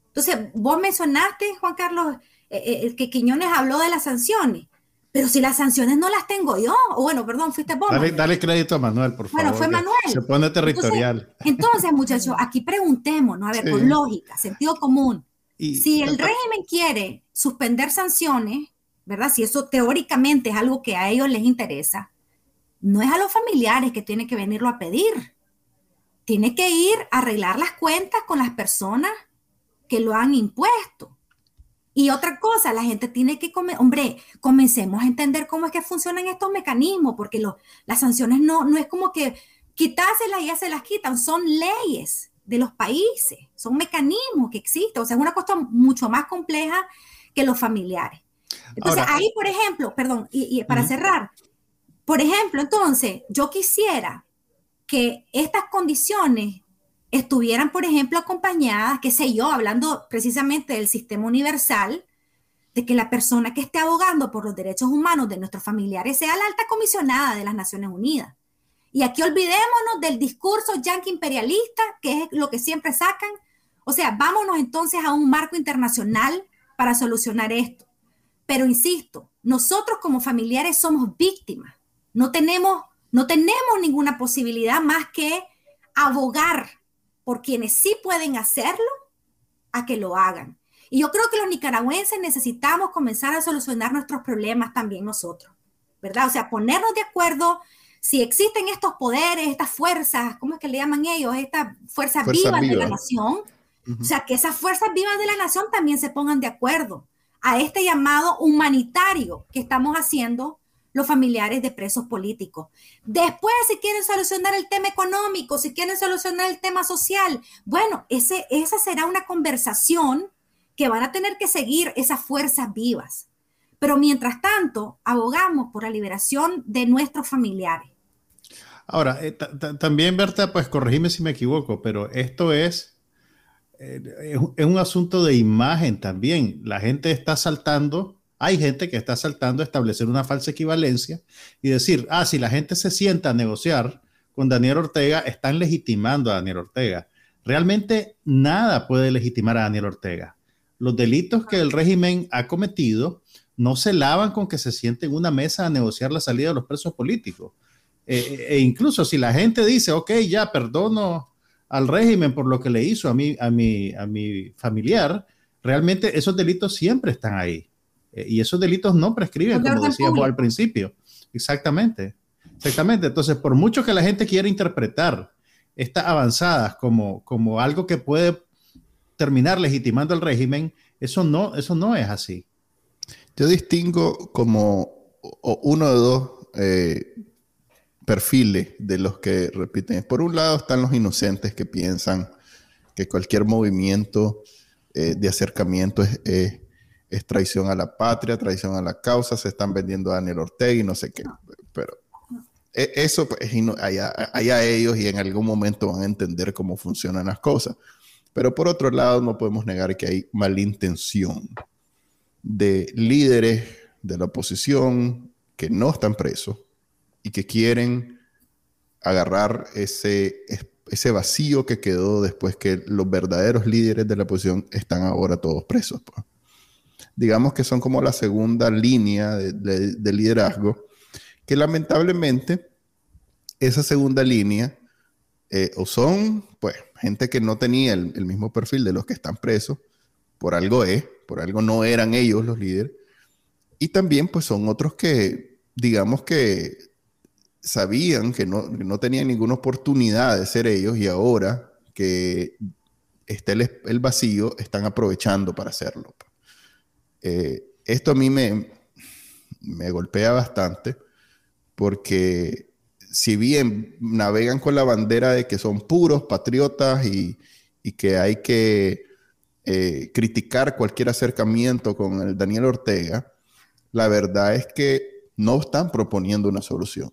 Entonces, vos mencionaste, Juan Carlos, eh, eh, que Quiñones habló de las sanciones. Pero si las sanciones no las tengo yo, o bueno, perdón, fuiste vos. Dale, crédito a Manuel, por favor. Bueno, fue Manuel. Se pone territorial. Entonces, muchachos, aquí preguntémonos, a ver, con lógica, sentido común. si el régimen quiere suspender sanciones, ¿verdad? Si eso teóricamente es algo que a ellos les interesa, no es a los familiares que tiene que venirlo a pedir. Tiene que ir a arreglar las cuentas con las personas que lo han impuesto. Y otra cosa, la gente tiene que comer, hombre, comencemos a entender cómo es que funcionan estos mecanismos, porque las sanciones no, no es como que quitárselas y ya se las quitan, son leyes de los países, son mecanismos que existen, o sea, es una cosa mucho más compleja que los familiares. Entonces, ahí, por ejemplo, perdón, y, para cerrar, por ejemplo, entonces, yo quisiera que estas condiciones estuvieran, por ejemplo, acompañadas, qué sé yo, hablando precisamente del sistema universal, de que la persona que esté abogando por los derechos humanos de nuestros familiares sea la alta comisionada de las Naciones Unidas. Y aquí olvidémonos del discurso yanqui imperialista, que es lo que siempre sacan. O sea, vámonos entonces a un marco internacional para solucionar esto. Pero insisto, nosotros como familiares somos víctimas. No tenemos, no tenemos ninguna posibilidad más que abogar por quienes sí pueden hacerlo a que lo hagan. Y yo creo que los nicaragüenses necesitamos comenzar a solucionar nuestros problemas también nosotros, ¿verdad? O sea, ponernos de acuerdo si existen estos poderes, estas fuerzas, ¿cómo es que le llaman ellos? Estas fuerzas vivas de la nación. O sea, que esas fuerzas vivas de la nación también se pongan de acuerdo a este llamado humanitario que estamos haciendo los familiares de presos políticos. Después, si quieren solucionar el tema económico, si quieren solucionar el tema social, bueno, ese, esa será una conversación que van a tener que seguir esas fuerzas vivas. Pero mientras tanto, abogamos por la liberación de nuestros familiares. Ahora, eh, también, Berta, pues corregime si me equivoco, pero esto es, eh, es un asunto de imagen también. La gente está saltando hay gente que está saltando a establecer una falsa equivalencia y decir, ah, si la gente se sienta a negociar con Daniel Ortega, están legitimando a Daniel Ortega. Realmente nada puede legitimar a Daniel Ortega. Los delitos que el régimen ha cometido no se lavan con que se siente en una mesa a negociar la salida de los presos políticos. Eh, e incluso si la gente dice, ok, ya perdono al régimen por lo que le hizo a mi, a mi, a mi familiar, realmente esos delitos siempre están ahí. Eh, y esos delitos no prescriben, como decíamos al principio. Exactamente. Exactamente. Entonces, por mucho que la gente quiera interpretar estas avanzadas como, como algo que puede terminar legitimando el régimen, eso no, eso no es así. Yo distingo como uno de dos eh, perfiles de los que repiten. Por un lado están los inocentes que piensan que cualquier movimiento eh, de acercamiento es, es traición a la patria, traición a la causa, se están vendiendo a Daniel Ortega y no sé qué. Pero e, eso pues, allá, ellos y en algún momento van a entender cómo funcionan las cosas. Pero por otro lado, no podemos negar que hay malintención de líderes de la oposición que no están presos y que quieren agarrar ese, ese vacío que quedó después que los verdaderos líderes de la oposición están ahora todos presos. Pues. Digamos que son como la segunda línea de, liderazgo, que lamentablemente esa segunda línea eh, o son pues gente que no tenía el, el, mismo perfil de los que están presos, por algo es, por algo no eran ellos los líderes, y también pues son otros que digamos que sabían que no, tenían ninguna oportunidad de ser ellos y ahora que está el, vacío, están aprovechando para hacerlo. Eh, esto a mí me, me golpea bastante porque si bien navegan con la bandera de que son puros patriotas y, que hay que eh, criticar cualquier acercamiento con el Daniel Ortega, la verdad es que no están proponiendo una solución.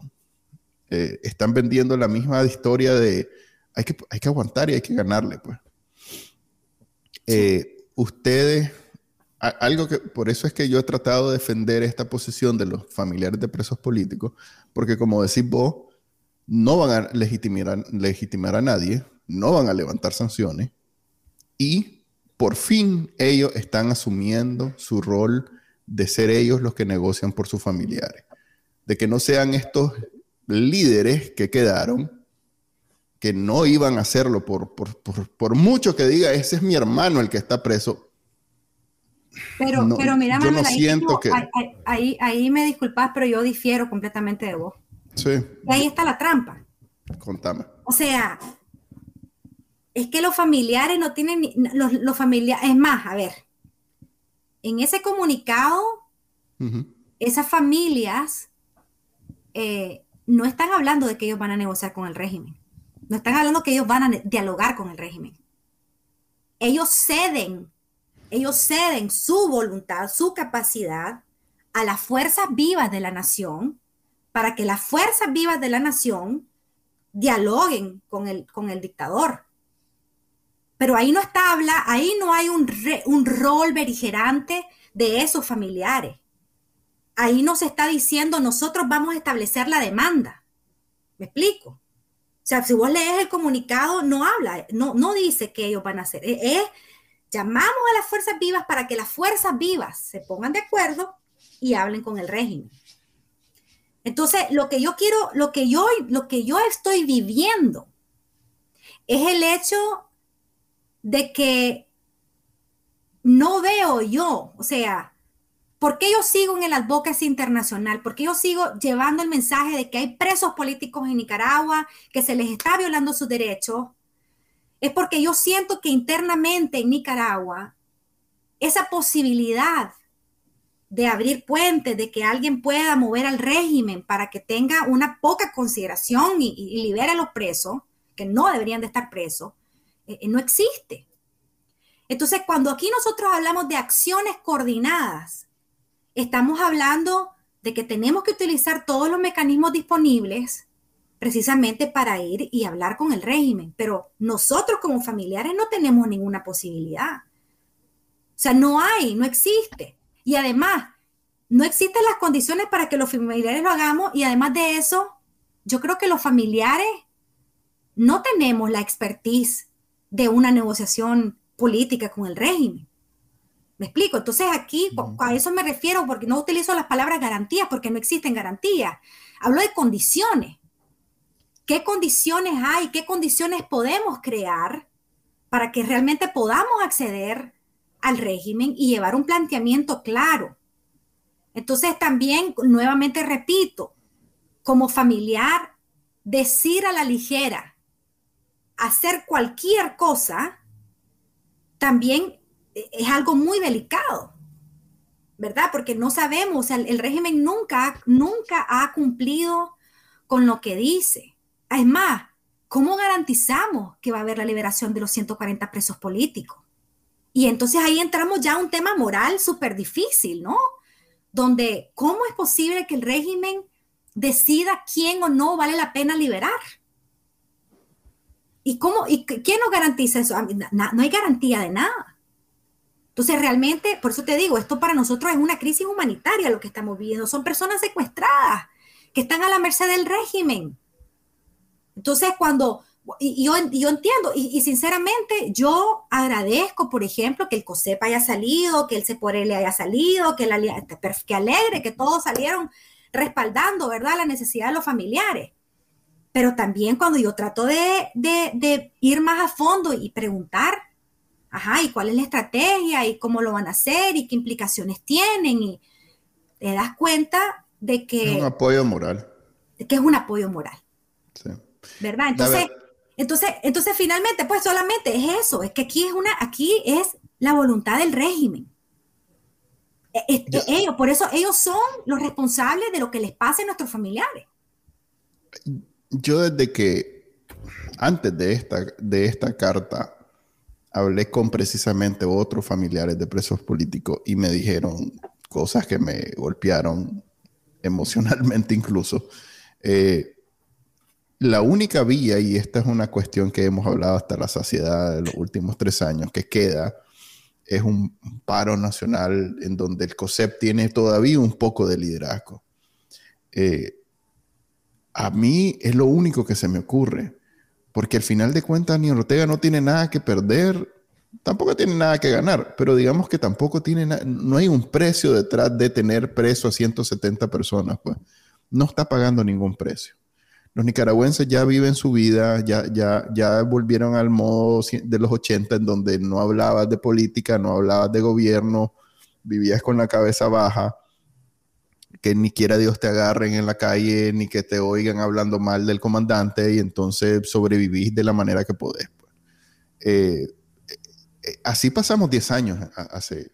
Eh, están vendiendo la misma historia de hay que, hay que aguantar y hay que ganarle, pues. Eh, ustedes, algo que, por eso es que yo he tratado de defender esta posición de los familiares de presos políticos, porque como decís vos, no van a legitimar, legitimar a nadie, no van a levantar sanciones y por fin ellos están asumiendo su rol de ser ellos los que negocian por sus familiares, de que no sean estos líderes que quedaron que no iban a hacerlo por, por, mucho que diga, ese es mi hermano el que está preso. Pero, pero mira, yo no siento que... Ahí, ahí, me disculpas, pero yo difiero completamente de vos. Sí. Y ahí está la trampa. Contame. O sea, es que los familiares no tienen, los, los familiares, es más, a ver, en ese comunicado, esas familias eh, no están hablando de que ellos van a negociar con el régimen. No están hablando que ellos van a dialogar con el régimen. Ellos ceden, ellos ceden su voluntad, su capacidad a las fuerzas vivas de la nación para que las fuerzas vivas de la nación dialoguen con el, con el dictador. Pero ahí no está habla, ahí no hay un, un rol beligerante de esos familiares ahí nos está diciendo, nosotros vamos a establecer la demanda. ¿Me explico? O sea, si vos lees el comunicado, no habla, no, no dice qué ellos van a hacer. Es, llamamos a las fuerzas vivas para que las fuerzas vivas se pongan de acuerdo y hablen con el régimen. Entonces, lo que yo quiero, lo que yo, lo que yo estoy viviendo es el hecho de que no veo yo, o sea, ¿Por qué yo sigo en el advocacy internacional? ¿Por qué yo sigo llevando el mensaje de que hay presos políticos en Nicaragua, que se les está violando sus derechos? Es porque yo siento que internamente en Nicaragua, esa posibilidad de abrir puentes, de que alguien pueda mover al régimen para que tenga una poca consideración y, libere a los presos, que no deberían de estar presos, eh, eh, no existe. Entonces, cuando aquí nosotros hablamos de acciones coordinadas, estamos hablando de que tenemos que utilizar todos los mecanismos disponibles precisamente para ir y hablar con el régimen, pero nosotros como familiares no tenemos ninguna posibilidad. O sea, no hay, no existe. Y además, no existen las condiciones para que los familiares lo hagamos y además de eso, yo creo que los familiares no tenemos la expertise de una negociación política con el régimen. ¿Me explico? Entonces aquí a eso me refiero porque no utilizo las palabras garantías porque no existen garantías. Hablo de condiciones. ¿Qué condiciones hay? ¿Qué condiciones podemos crear para que realmente podamos acceder al régimen y llevar un planteamiento claro? Entonces también, nuevamente repito, como familiar, decir a la ligera, hacer cualquier cosa, también es algo muy delicado, ¿verdad? Porque no sabemos, sea, el, régimen nunca, nunca ha cumplido con lo que dice. Es más, ¿cómo garantizamos que va a haber la liberación de los 140 presos políticos? Y entonces ahí entramos ya a un tema moral súper difícil, ¿no? Donde, ¿cómo es posible que el régimen decida quién o no vale la pena liberar? ¿Y cómo? ¿Y quién nos garantiza eso? No hay garantía de nada. Entonces, realmente, por eso te digo, esto para nosotros es una crisis humanitaria lo que estamos viviendo. Son personas secuestradas que están a la merced del régimen. Entonces, cuando, y yo, yo entiendo, y, sinceramente yo agradezco, por ejemplo, que el COSEP haya salido, que el CEPORE haya salido, que, la, que alegre, que todos salieron respaldando, ¿verdad?, la necesidad de los familiares. Pero también cuando yo trato de, de ir más a fondo y preguntar, ajá, ¿y cuál es la estrategia? ¿Y cómo lo van a hacer? ¿Y qué implicaciones tienen? Y te das cuenta de que... Es un apoyo moral. De que es un apoyo moral. Sí. ¿Verdad? Entonces, entonces, entonces finalmente, pues solamente es eso, es que aquí es una, aquí es la voluntad del régimen. E, ellos, por eso ellos son los responsables de lo que les pase a nuestros familiares. Yo desde que, antes de esta, de esta carta, hablé con precisamente otros familiares de presos políticos y me dijeron cosas que me golpearon emocionalmente incluso. Eh, la única vía, y esta es una cuestión que hemos hablado hasta la saciedad de los últimos tres años, que queda, es un paro nacional en donde el COSEP tiene todavía un poco de liderazgo. Eh, a mí es lo único que se me ocurre, porque al final de cuentas ni Ortega no tiene nada que perder, tampoco tiene nada que ganar, pero digamos que tampoco tiene, no hay un precio detrás de tener preso a 170 personas, pues no está pagando ningún precio los nicaragüenses ya viven su vida, ya, ya, ya volvieron al modo de los 80 en donde no hablabas de política, no hablabas de gobierno, vivías con la cabeza baja, que ni quiera Dios te agarren en la calle, ni que te oigan hablando mal del comandante y entonces sobrevivís de la manera que podés. Pues. Eh, eh, así pasamos 10 años hace,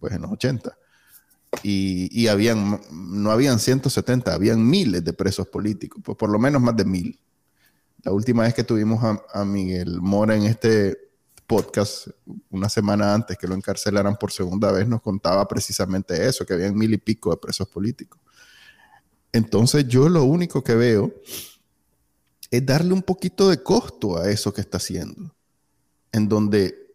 pues en los 80 y, habían, no habían 170, habían miles de presos políticos, pues por lo menos más de mil. La última vez que tuvimos a, Miguel Mora en este podcast, una semana antes que lo encarcelaran por segunda vez, nos contaba precisamente eso, que habían mil y pico de presos políticos. Entonces yo lo único que veo es darle un poquito de costo a eso que está haciendo, en donde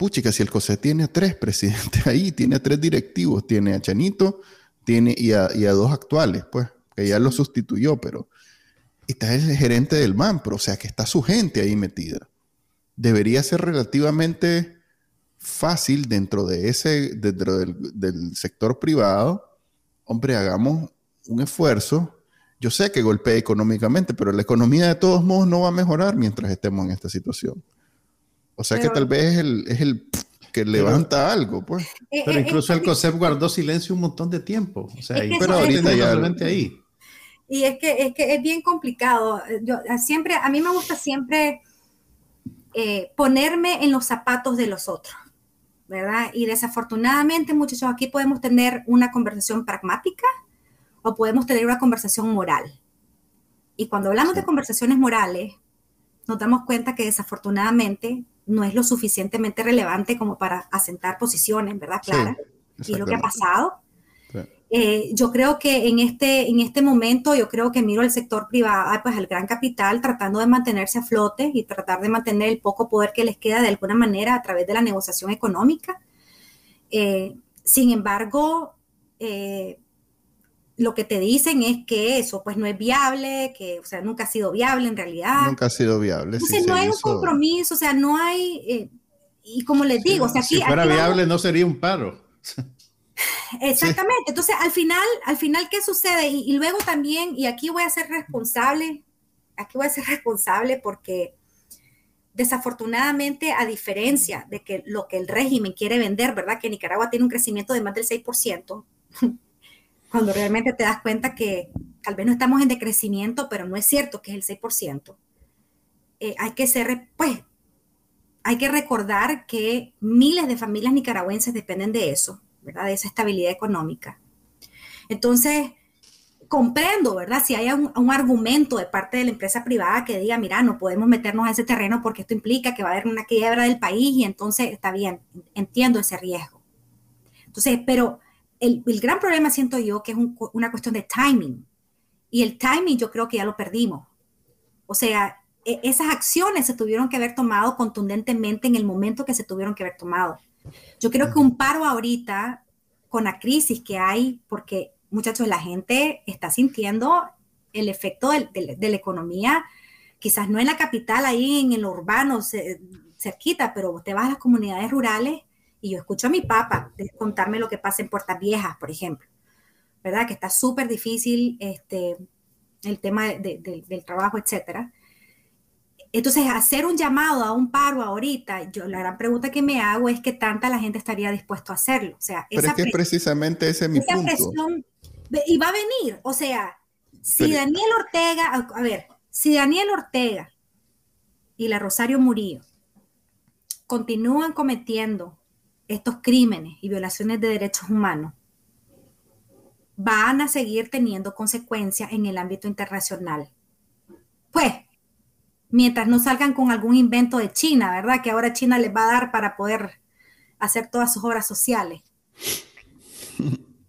puchica, si el COSE tiene a tres [laughs] presidentes ahí, tiene a tres directivos, tiene a Chanito tiene, y, a, dos actuales, pues, que ya lo sustituyó, pero está el gerente del MANPRO, o sea, que está su gente ahí metida. Debería ser relativamente fácil dentro de ese, dentro del, del sector privado, hombre, hagamos un esfuerzo. Yo sé que golpea económicamente, pero la economía de todos modos no va a mejorar mientras estemos en esta situación. O sea que tal vez es el, que levanta algo, pues. Eh, pero eh, incluso el COSEP guardó silencio un montón de tiempo. O sea, pero ahorita ya ahí. Y es que, es que es bien complicado. Yo siempre, a mí me gusta siempre eh, ponerme en los zapatos de los otros, ¿verdad? Y desafortunadamente, muchachos, aquí podemos tener una conversación pragmática o podemos tener una conversación moral. Y cuando hablamos de conversaciones morales, nos damos cuenta que desafortunadamente no es lo suficientemente relevante como para asentar posiciones, ¿verdad? Clara. y es lo que ha pasado. Eh, yo creo que en este, en este momento, yo creo que miro al sector privado, pues al gran capital, tratando de mantenerse a flote y tratar de mantener el poco poder que les queda de alguna manera a través de la negociación económica. Eh, sin embargo, eh, lo que te dicen es que eso pues no es viable, que o sea, nunca ha sido viable en realidad. Nunca ha sido viable. Entonces no hay un compromiso, o sea, no hay, eh, y como les digo, o sea, si fuera viable no sería un paro. [laughs] Exactamente, entonces al final, al final, ¿qué sucede? Y, luego también, y aquí voy a ser responsable, aquí voy a ser responsable porque desafortunadamente, a diferencia de que lo que el régimen quiere vender, ¿verdad? Que Nicaragua tiene un crecimiento de más del 6%, cuando realmente te das cuenta que tal vez no estamos en decrecimiento, pero no es cierto que es el 6%. Eh, hay que ser, pues, hay que recordar que miles de familias nicaragüenses dependen de eso, ¿verdad? De esa estabilidad económica. Entonces, comprendo, ¿verdad? Si hay un, un, argumento de parte de la empresa privada que diga, mira, no podemos meternos a ese terreno porque esto implica que va a haber una quiebra del país y entonces está bien, entiendo ese riesgo. Entonces, pero el, gran problema siento yo que es una cuestión de timing. Y el timing yo creo que ya lo perdimos. O sea, e, esas acciones se tuvieron que haber tomado contundentemente en el momento que se tuvieron que haber tomado. Yo creo que un paro ahorita, con la crisis que hay, porque muchachos, la gente está sintiendo el efecto de, la economía quizás no en la capital, ahí en el urbano, cerquita, pero te vas a las comunidades rurales y yo escucho a mi papá contarme lo que pasa en Puertas Viejas, por ejemplo, ¿verdad? Que está súper difícil este, el tema del trabajo, etcétera. Entonces, hacer un llamado a un paro ahorita, yo la gran pregunta que me hago es que tanta la gente estaría dispuesto a hacerlo. O sea, Pero es que precisamente ese es mi punto. Presión, y va a venir, o sea, si Daniel Ortega, a ver, si Daniel Ortega y la Rosario Murillo continúan cometiendo estos crímenes y violaciones de derechos humanos, van a seguir teniendo consecuencias en el ámbito internacional. Pues, mientras no salgan con algún invento de China, ¿verdad? Que ahora China les va a dar para poder hacer todas sus obras sociales.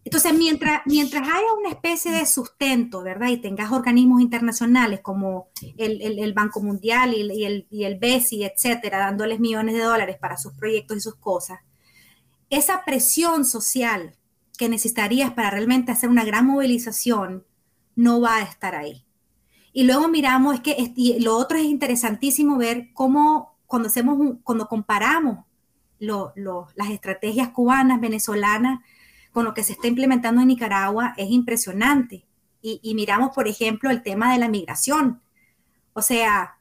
Entonces, mientras, mientras haya una especie de sustento, ¿verdad? Y tengas organismos internacionales como el, Banco Mundial y el, y el BESI, etcétera, dándoles millones de dólares para sus proyectos y sus cosas, esa presión social que necesitarías para realmente hacer una gran movilización no va a estar ahí. Y luego miramos, es que lo otro es interesantísimo ver cómo cuando hacemos, cuando comparamos las estrategias cubanas, venezolanas, con lo que se está implementando en Nicaragua, es impresionante. Y, miramos, por ejemplo, el tema de la migración. O sea,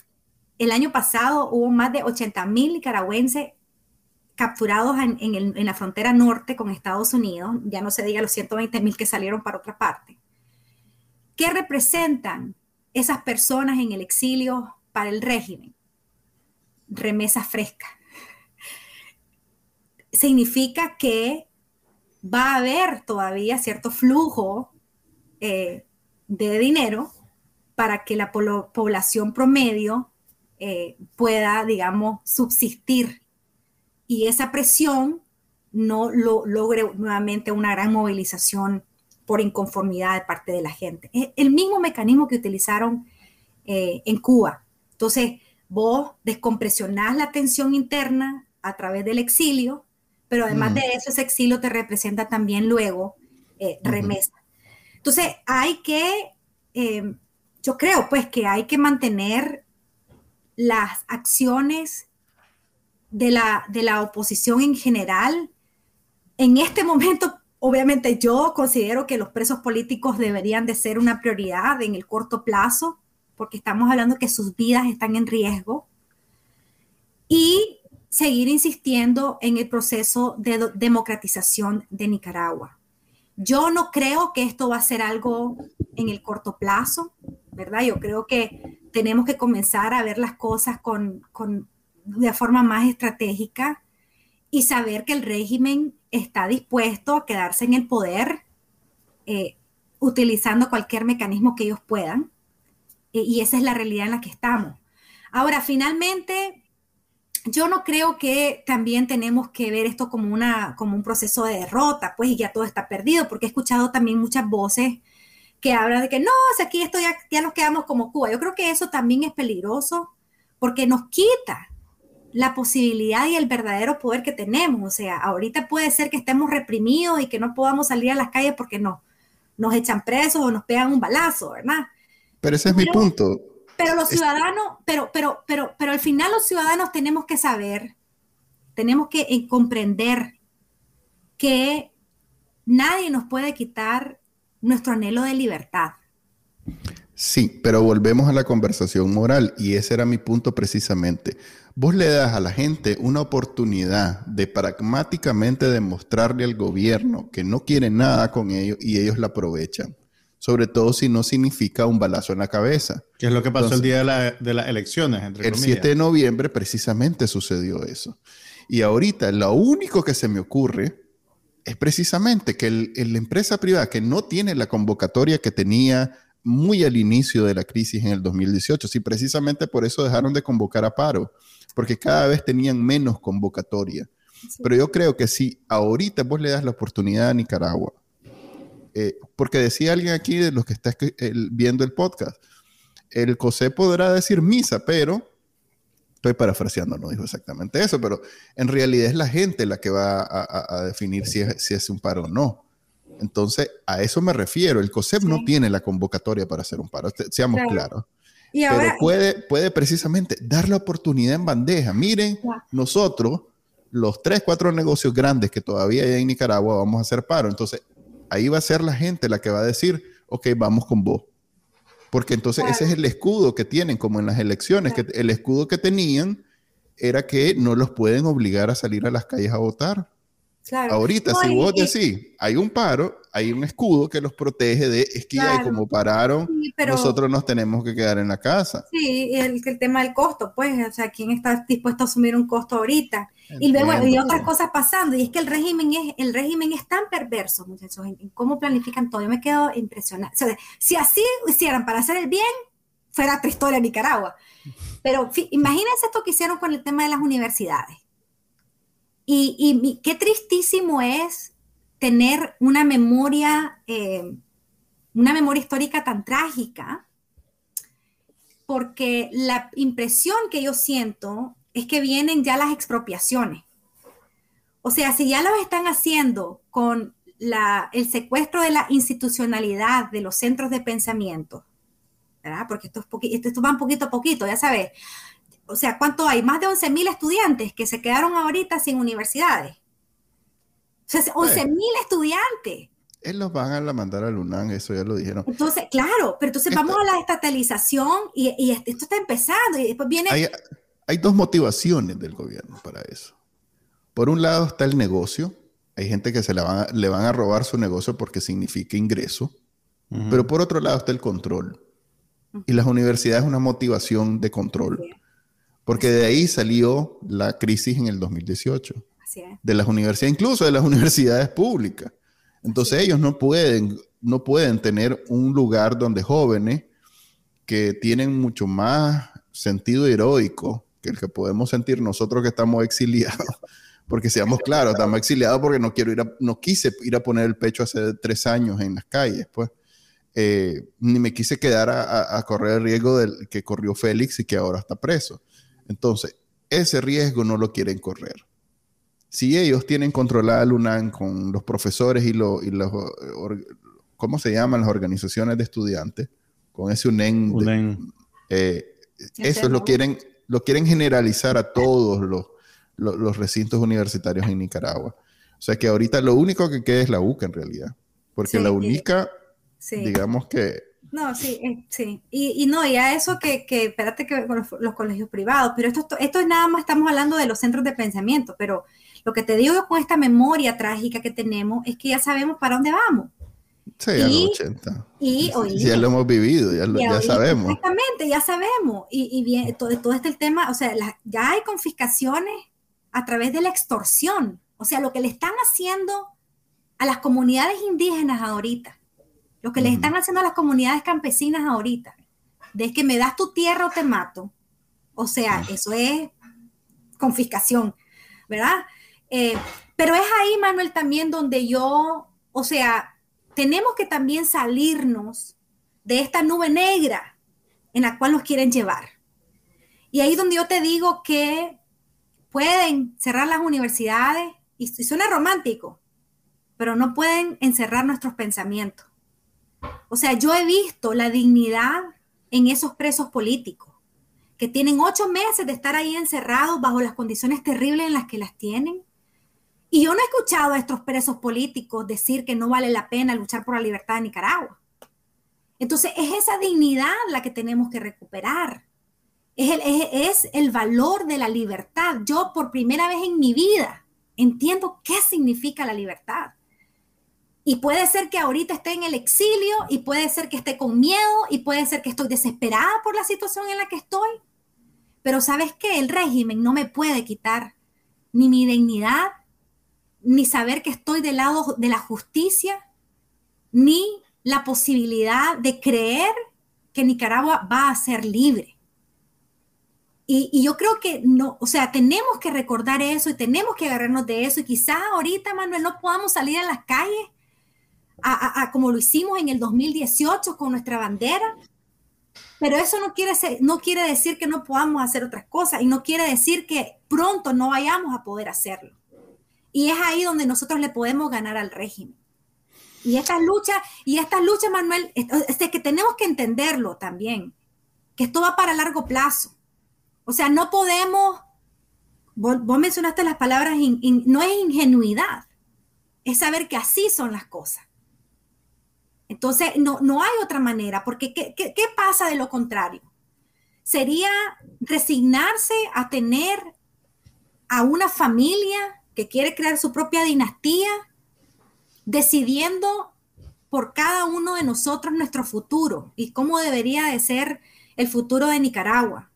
el año pasado hubo más de 80 mil nicaragüenses capturados en, la frontera norte con Estados Unidos, ya no se diga los 120 mil que salieron para otra parte. ¿Qué representan esas personas en el exilio para el régimen. Remesa fresca. Significa que va a haber todavía cierto flujo eh, de dinero para que la población promedio eh, pueda, digamos, subsistir. Y esa presión no lo, logre nuevamente una gran movilización por inconformidad de parte de la gente. Es el mismo mecanismo que utilizaron eh, en Cuba. Entonces, vos descompresionás la tensión interna a través del exilio, pero además mm. de eso, ese exilio te representa también luego eh, remesa. Entonces, hay que, eh, yo creo pues que hay que mantener las acciones de la, de la oposición en general en este momento Obviamente yo considero que los presos políticos deberían de ser una prioridad en el corto plazo, porque estamos hablando que sus vidas están en riesgo. Y seguir insistiendo en el proceso de democratización de Nicaragua. Yo no creo que esto va a ser algo en el corto plazo, ¿verdad? Yo creo que tenemos que comenzar a ver las cosas con, con de forma más estratégica y saber que el régimen está dispuesto a quedarse en el poder eh, utilizando cualquier mecanismo que ellos puedan. E, y esa es la realidad en la que estamos. Ahora, finalmente, yo no creo que también tenemos que ver esto como, una, como un proceso de derrota, pues ya todo está perdido, porque he escuchado también muchas voces que hablan de que no, si aquí esto ya, ya nos quedamos como Cuba. Yo creo que eso también es peligroso porque nos quita la posibilidad y el verdadero poder que tenemos. O sea, ahorita puede ser que estemos reprimidos y que no podamos salir a las calles porque no, nos echan presos o nos pegan un balazo, ¿verdad? Pero ese es mi punto. Pero los ciudadanos, pero, pero, pero, pero al final los ciudadanos tenemos que saber, tenemos que eh, comprender que nadie nos puede quitar nuestro anhelo de libertad. Sí, pero volvemos a la conversación moral y ese era mi punto precisamente. Vos le das a la gente una oportunidad de pragmáticamente demostrarle al gobierno que no quiere nada con ellos y ellos la aprovechan. Sobre todo si no significa un balazo en la cabeza. ¿Qué es lo que pasó el día de, las elecciones? Entre el 7 de noviembre precisamente sucedió eso. Y ahorita lo único que se me ocurre es precisamente que la empresa privada que no tiene la convocatoria que tenía muy al inicio de la crisis en el 2018, si precisamente por eso dejaron de convocar a paro porque cada vez tenían menos convocatoria. Pero yo creo que si ahorita vos le das la oportunidad a Nicaragua, eh, porque decía alguien aquí de los que está viendo el podcast, el COSE podrá decir misa, pero estoy parafraseando, no dijo exactamente eso, pero en realidad es la gente la que va a, definir si es, si es un paro o no. Entonces, a eso me refiero. El COSEP no tiene la convocatoria para hacer un paro, seamos claros. Y ahora, pero puede, puede precisamente dar la oportunidad en bandeja. Miren, nosotros, los tres, cuatro negocios grandes que todavía hay en Nicaragua, vamos a hacer paro. Entonces, ahí va a ser la gente la que va a decir, ok, vamos con vos. Porque entonces ese es el escudo que tienen, como en las elecciones, que el escudo que tenían era que no los pueden obligar a salir a las calles a votar. Ahorita, si vos decís, hay un paro, hay un escudo que los protege de, es que ya como pararon, nosotros nos tenemos que quedar en la casa. Sí, el, el tema del costo, pues, o sea, ¿quién está dispuesto a asumir un costo ahorita? y luego hay otras cosas pasando, y es que el régimen es, el régimen es tan perverso, muchachos, en, cómo planifican todo. Yo me quedo impresionada. O sea, si así hicieran para hacer el bien, fuera otra historia Nicaragua. Pero imagínense esto que hicieron con el tema de las universidades. Y, qué tristísimo es tener una memoria, eh, una memoria histórica tan trágica, porque la impresión que yo siento es que vienen ya las expropiaciones. O sea, si ya lo están haciendo con el secuestro de la institucionalidad de los centros de pensamiento, ¿verdad? Porque esto, es esto va un poquito a poquito, ya sabes o sea, ¿cuánto hay? Más de 11.000 estudiantes que se quedaron ahorita sin universidades. O sea, 11.000 mil estudiantes. Él los van a mandar a UNAM, eso ya lo dijeron. Entonces, claro, pero entonces vamos a la estatalización y, esto está empezando y después viene... Hay, dos motivaciones del gobierno para eso. Por un lado está el negocio. Hay gente que se le van, le van a robar su negocio porque significa ingreso. Pero por otro lado está el control. Y las universidades es una motivación de control. Porque de ahí salió la crisis en el 2018. De las universidades, incluso de las [laughs] universidades públicas. Entonces ellos no pueden, no pueden tener un lugar donde jóvenes que tienen mucho más sentido heroico que el que podemos sentir nosotros que estamos exiliados. [laughs] Porque seamos claros, estamos exiliados porque no quiero ir a, no quise ir a poner el pecho hace tres años en las calles, pues. Eh, ni me quise quedar a, a, correr el riesgo del que corrió Félix y que ahora está preso. Entonces, ese riesgo no lo quieren correr. Si ellos tienen controlada la UNAM con los profesores y, los, ¿cómo se llaman las organizaciones de estudiantes? Con ese UNEN. Eh, eso lo quieren, lo quieren generalizar a todos los, los, recintos universitarios en Nicaragua. O sea que ahorita lo único que queda es la UCA en realidad. Porque la única, digamos que no, sí, eh, sí. Y, no, y a eso que, que espérate que con los, colegios privados, pero esto, esto es nada más, estamos hablando de los centros de pensamiento, pero lo que te digo con esta memoria trágica que tenemos es que ya sabemos para dónde vamos. Sí, a los 80. Y ya lo hemos vivido, ya, ya sabemos. Exactamente, ya sabemos. Y, y bien, todo, todo este tema, o sea, ya hay confiscaciones a través de la extorsión. O sea, lo que le están haciendo a las comunidades indígenas ahorita lo que les están haciendo a las comunidades campesinas ahorita, de que me das tu tierra o te mato. O sea, eso es confiscación, ¿verdad? Eh, pero es ahí, Manuel, también donde yo, o sea, tenemos que también salirnos de esta nube negra en la cual nos quieren llevar. Y ahí donde yo te digo que pueden cerrar las universidades, y suena romántico, pero no pueden encerrar nuestros pensamientos. O sea, yo he visto la dignidad en esos presos políticos, que tienen ocho meses de estar ahí encerrados bajo las condiciones terribles en las que las tienen. Y yo no he escuchado a estos presos políticos decir que no vale la pena luchar por la libertad de Nicaragua. Entonces, es esa dignidad la que tenemos que recuperar. Es el, valor de la libertad. Yo por primera vez en mi vida entiendo qué significa la libertad. Y puede ser que ahorita esté en el exilio y puede ser que esté con miedo y puede ser que estoy desesperada por la situación en la que estoy. Pero sabes que el régimen no me puede quitar ni mi dignidad, ni saber que estoy del lado de la justicia, ni la posibilidad de creer que Nicaragua va a ser libre. Y, y, yo creo que no, o sea, tenemos que recordar eso y tenemos que agarrarnos de eso. Y quizás ahorita, Manuel, no podamos salir a las calles a, como lo hicimos en el 2018 con nuestra bandera. Pero eso no quiere, no quiere decir que no podamos hacer otras cosas y no quiere decir que pronto no vayamos a poder hacerlo. Y es ahí donde nosotros le podemos ganar al régimen. Y estas luchas, y estas luchas, Manuel, es que tenemos que entenderlo también. que esto va para largo plazo. O sea, no podemos, vos, mencionaste las palabras, no es ingenuidad, es saber que así son las cosas. Entonces, no, no hay otra manera, porque ¿qué, qué, qué pasa de lo contrario? Sería resignarse a tener a una familia que quiere crear su propia dinastía, decidiendo por cada uno de nosotros nuestro futuro y cómo debería de ser el futuro de Nicaragua.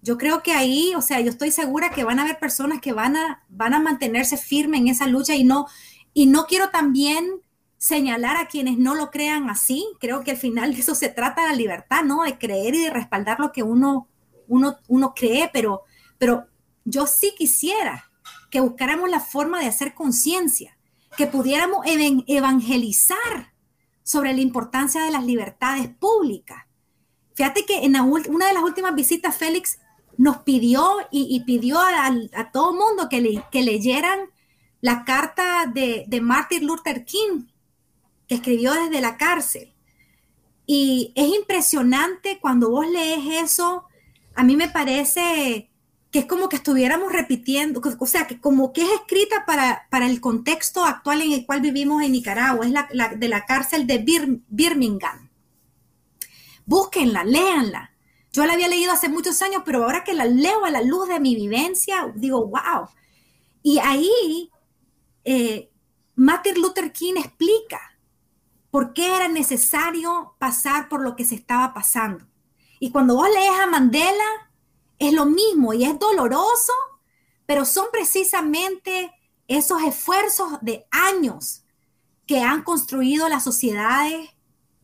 Yo creo que ahí, o sea, yo estoy segura que van a haber personas que van a, van a mantenerse firmes en esa lucha y no, y no quiero también señalar a quienes no lo crean así. Creo que al final de eso se trata la libertad, ¿no? De creer y de respaldar lo que uno, uno, uno cree, pero, pero yo sí quisiera que buscáramos la forma de hacer conciencia, que pudiéramos evangelizar sobre la importancia de las libertades públicas. Fíjate que en una de las últimas visitas, Félix nos pidió y, pidió a, todo el mundo que, que leyeran la carta de, de Martin Luther King, que escribió desde la cárcel. Y es impresionante cuando vos lees eso, a mí me parece es como que estuviéramos repitiendo, o sea, que como que es escrita para, para el contexto actual en el cual vivimos en Nicaragua, es la, de la cárcel de Birmingham. Búsquenla, léanla. Yo la había leído hace muchos años, pero ahora que la leo a la luz de mi vivencia, digo, wow. Y ahí eh, Martin Luther King explica por qué era necesario pasar por lo que se estaba pasando. Y cuando vos lees a Mandela, es lo mismo y es doloroso, pero son precisamente esos esfuerzos de años que han construido las sociedades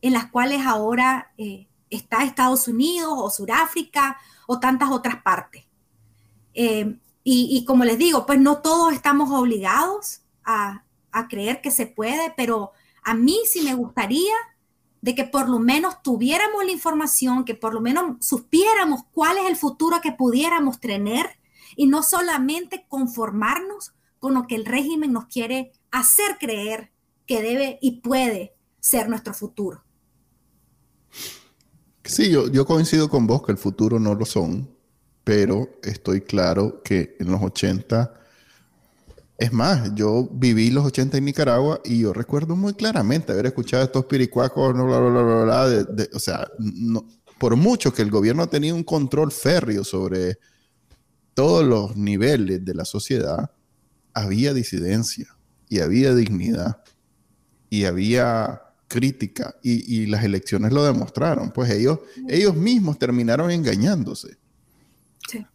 en las cuales ahora eh, está Estados Unidos o Sudáfrica o tantas otras partes. Eh, y, como les digo, pues no todos estamos obligados a, a creer que se puede, pero a mí sí me gustaría de que por lo menos tuviéramos la información, que por lo menos supiéramos cuál es el futuro que pudiéramos tener y no solamente conformarnos con lo que el régimen nos quiere hacer creer que debe y puede ser nuestro futuro. Sí, yo, yo coincido con vos que el futuro no lo son, pero estoy claro que en los 80 es más, yo viví los 80 en Nicaragua y yo recuerdo muy claramente haber escuchado estos piricuacos, bla, bla, bla, bla, bla o sea, por mucho que el gobierno tenía un control férreo sobre todos los niveles de la sociedad, había disidencia y había dignidad y había crítica y, y las elecciones lo demostraron, pues ellos, ellos mismos terminaron engañándose.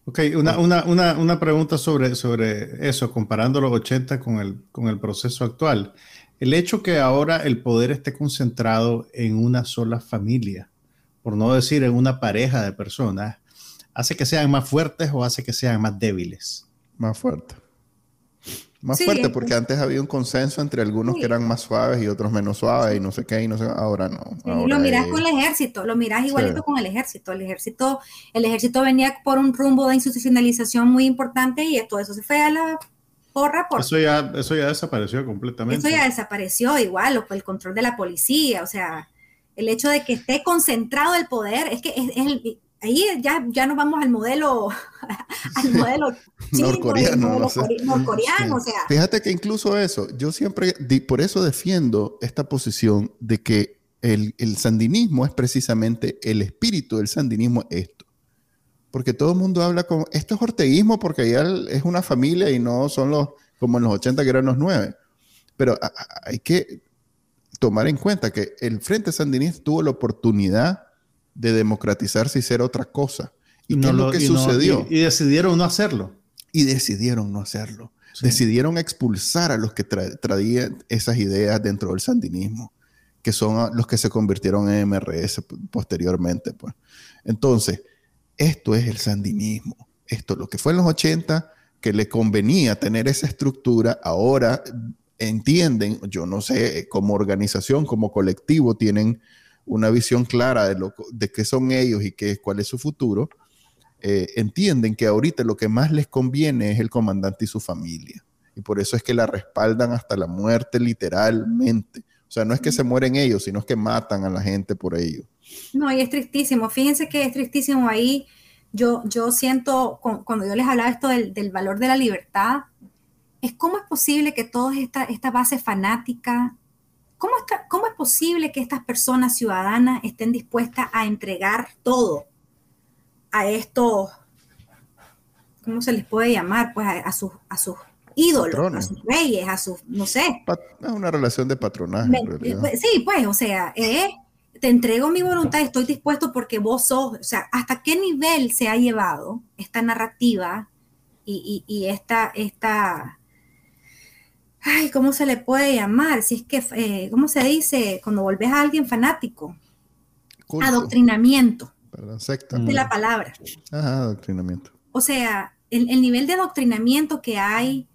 Ok, una, una, una, una, pregunta sobre, sobre eso, comparando los 80 con el, con el proceso actual. El hecho que ahora el poder esté concentrado en una sola familia, por no decir en una pareja de personas, ¿hace que sean más fuertes o hace que sean más débiles? Más fuertes. Más fuerte, porque antes había un consenso entre algunos que eran más suaves y otros menos suaves y no sé qué, y no sé, ahora no. lo mirás con el ejército, lo mirás igualito con el ejército. El ejército, el ejército venía por un rumbo de institucionalización muy importante y todo eso se fue a la porra. Por... Eso, ya, eso ya desapareció completamente. Eso ya desapareció igual, o el control de la policía, o sea, el hecho de que esté concentrado el poder, es que es, es el, ahí ya, ya nos vamos al modelo, [laughs] al modelo [laughs] norcoreano. norcoreano o sea. Fíjate que incluso eso, yo siempre, por eso defiendo esta posición de que el, el, sandinismo es precisamente el espíritu del sandinismo esto. Porque todo el mundo habla como, esto es orteguismo porque ya es una familia y no son los, como en los 80 que eran los nueve. Pero hay que tomar en cuenta que el Frente Sandinista tuvo la oportunidad de democratizarse y ser otra cosa. ¿Y no lo, que sucedió? y, decidieron no hacerlo. Y decidieron no hacerlo. Decidieron expulsar a los que traían esas ideas dentro del sandinismo, que son los que se convirtieron en MRS posteriormente. Pues. Entonces, esto es el sandinismo. Esto, lo que fue en los 80, que le convenía tener esa estructura, ahora entienden, yo no sé, como organización, como colectivo, tienen una visión clara de, lo, de qué son ellos y qué, cuál es su futuro, eh, entienden que ahorita lo que más les conviene es el comandante y su familia. Y por eso es que la respaldan hasta la muerte literalmente. O sea, no es que se mueren ellos, sino es que matan a la gente por ello. No, y es tristísimo. Fíjense que es tristísimo ahí. Yo, yo siento, cuando yo les hablaba esto del, del valor de la libertad, es cómo es posible que toda esta, esta base fanática, ¿cómo, está, ¿cómo es posible que estas personas ciudadanas estén dispuestas a entregar todo a estos, ¿cómo se les puede llamar? Pues a, sus, a sus ídolos, a sus reyes, a sus, no sé. Es una relación de patronaje. Pues, sí, pues, o sea, te entrego mi voluntad, estoy dispuesto porque vos sos, o sea, hasta qué nivel se ha llevado esta narrativa y, y, y esta, esta, ay, ¿cómo se le puede llamar? Si es que, eh, ¿cómo se dice? Cuando volvés a alguien fanático. Adoctrinamiento. Perdón, secta. De la palabra. Ajá, adoctrinamiento. O sea, el, nivel de adoctrinamiento que hay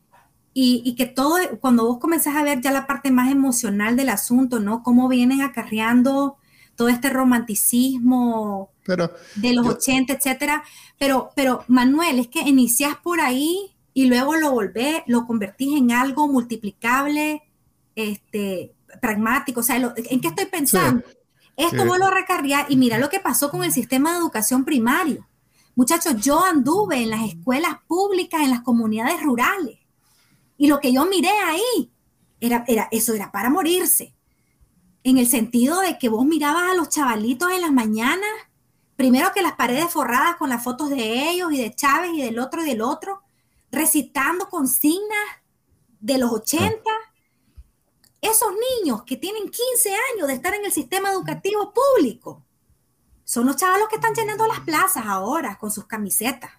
y, que todo, cuando vos comenzás a ver ya la parte más emocional del asunto, ¿no? Cómo vienen acarreando todo este romanticismo de los 80, etcétera. Pero, pero, Manuel, es que inicias por ahí y luego lo volvés, lo convertís en algo multiplicable, este, pragmático. O sea, ¿en qué estoy pensando? Esto vos lo y mira lo que pasó con el sistema de educación primario. Muchachos, yo anduve en las escuelas públicas, en las comunidades rurales. Y lo que yo miré ahí, era, era, eso era para morirse. En el sentido de que vos mirabas a los chavalitos en las mañanas, primero que las paredes forradas con las fotos de ellos y de Chávez y del otro y del otro, recitando consignas de los 80. Esos niños que tienen 15 años de estar en el sistema educativo público son los chavalos que están llenando las plazas ahora con sus camisetas.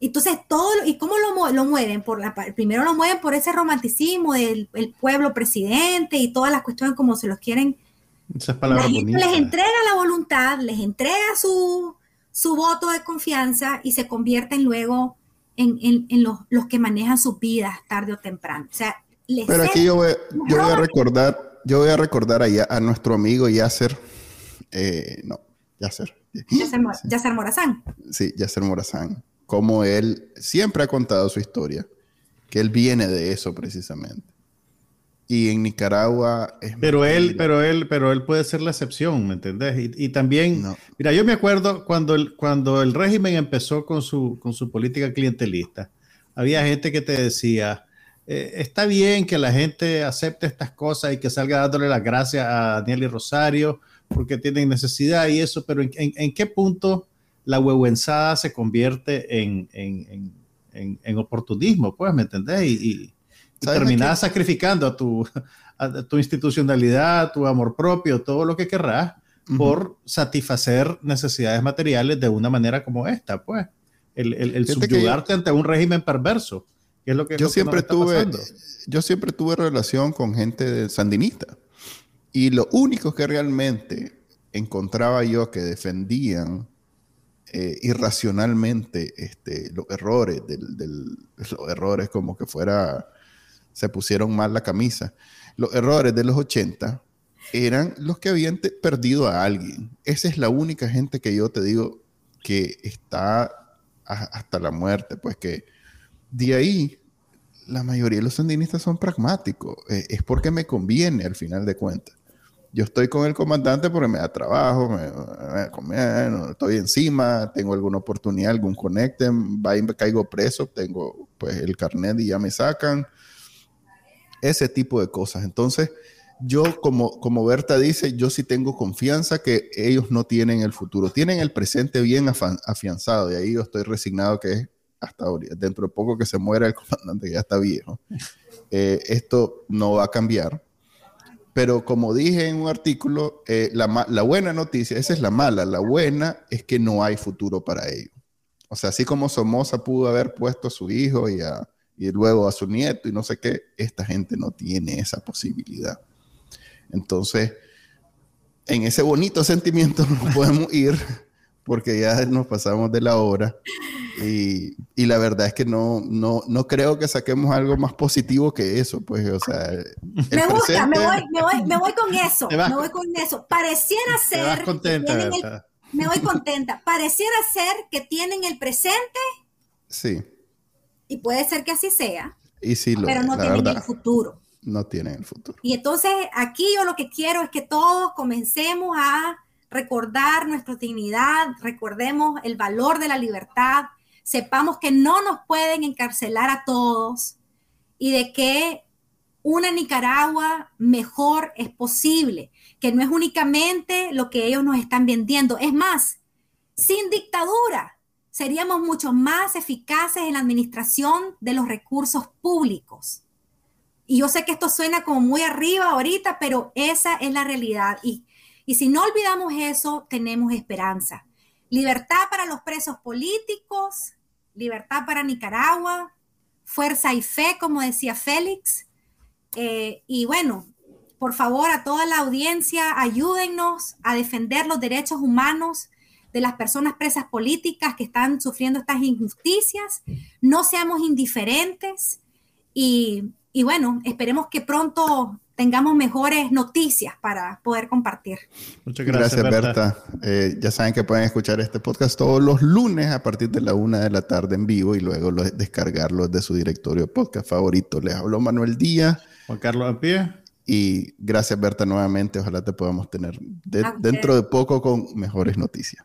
Entonces, todo, ¿y cómo lo, lo mueven? Por la, primero lo mueven por ese romanticismo del pueblo presidente y todas las cuestiones como se los quieren. Esas palabras les entrega la voluntad, les entrega su, su voto de confianza y se convierten luego en, los, los, que manejan sus vidas tarde o temprano. O sea, Pero aquí yo voy, yo voy a recordar, yo voy a recordar a, a nuestro amigo Yasser, eh, no, Yasser. Yasser, Morazán. Sí, Yasser Morazán. Como él siempre ha contado su historia, que él viene de eso precisamente y en Nicaragua es pero él pero él pero él puede ser la excepción me entendés y, también mira yo me acuerdo cuando el cuando el régimen empezó con su con su política clientelista había gente que te decía eh, está bien que la gente acepte estas cosas y que salga dándole las gracias a Daniel y Rosario porque tienen necesidad y eso pero en, en, qué punto la huehuenzada se convierte en, en, oportunismo pues me entendés y terminás sacrificando a tu, a tu institucionalidad, tu amor propio, todo lo que querrás, por satisfacer necesidades materiales de una manera como esta, pues. El, el, subyugarte ante un régimen perverso, que es lo que, yo siempre tuve Yo siempre tuve relación con gente sandinista. Y lo único que realmente encontraba yo que defendían eh, irracionalmente este, los errores, del, del, los errores como que fuera se pusieron mal la camisa. Los errores de los 80 eran los que habían perdido a alguien. Esa es la única gente que yo te digo que está hasta la muerte, pues que de ahí la mayoría de los sandinistas son pragmáticos. Eh, es porque me conviene al final de cuentas. Yo estoy con el comandante porque me da trabajo, me, estoy encima, tengo alguna oportunidad, algún conecte, me caigo preso, tengo pues el carnet y ya me sacan ese tipo de cosas. Entonces, yo como, como Berta dice, yo sí tengo confianza que ellos no tienen el futuro, tienen el presente bien afianzado y ahí yo estoy resignado que es hasta ahorita, dentro de poco que se muera el [laughs] comandante que ya está viejo. Eh, esto no va a cambiar. Pero como dije en un artículo, eh, la, la, buena noticia, esa es la mala, la buena es que no hay futuro para ellos. O sea, así como Somoza pudo haber puesto a su hijo y a, y luego a su nieto y no sé qué, esta gente no tiene esa posibilidad. Entonces, en ese bonito [laughs] sentimiento nos podemos ir porque ya nos pasamos de la hora y, y la verdad es que no, no, no, creo que saquemos algo más positivo que eso, pues, o sea... Me gusta, me, voy, me, voy, me, voy, con eso, me voy con eso. Pareciera ser... contenta, me voy contenta. Pareciera ser que tienen el presente. Sí y puede ser que así sea, y sí, lo, pero no tienen el futuro. no tienen el futuro. Y entonces aquí yo lo que quiero es que todos comencemos a recordar nuestra dignidad, recordemos el valor de la libertad, sepamos que no nos pueden encarcelar a todos y de que una Nicaragua mejor es posible, que no es únicamente lo que ellos nos están vendiendo, es más, sin dictadura seríamos mucho más eficaces en la administración de los recursos públicos. Y yo sé que esto suena como muy arriba ahorita, pero esa es la realidad. Y, si no olvidamos eso, tenemos esperanza. Libertad para los presos políticos, libertad para Nicaragua, fuerza y fe, como decía Félix. Eh, y bueno, por favor, a toda la audiencia, ayúdennos a defender los derechos humanos de las personas presas políticas que están sufriendo estas injusticias. No seamos indiferentes y, y bueno, esperemos que pronto tengamos mejores noticias para poder compartir. Muchas gracias, Berta. Eh, ya saben que pueden escuchar este podcast todos los lunes a partir de la una de la tarde en vivo y luego descargarlo de su directorio podcast favorito. Les habló Manuel Díaz. Juan Carlos Ampie. Y gracias, Berta, nuevamente. Ojalá te podamos tener dentro de poco con mejores noticias.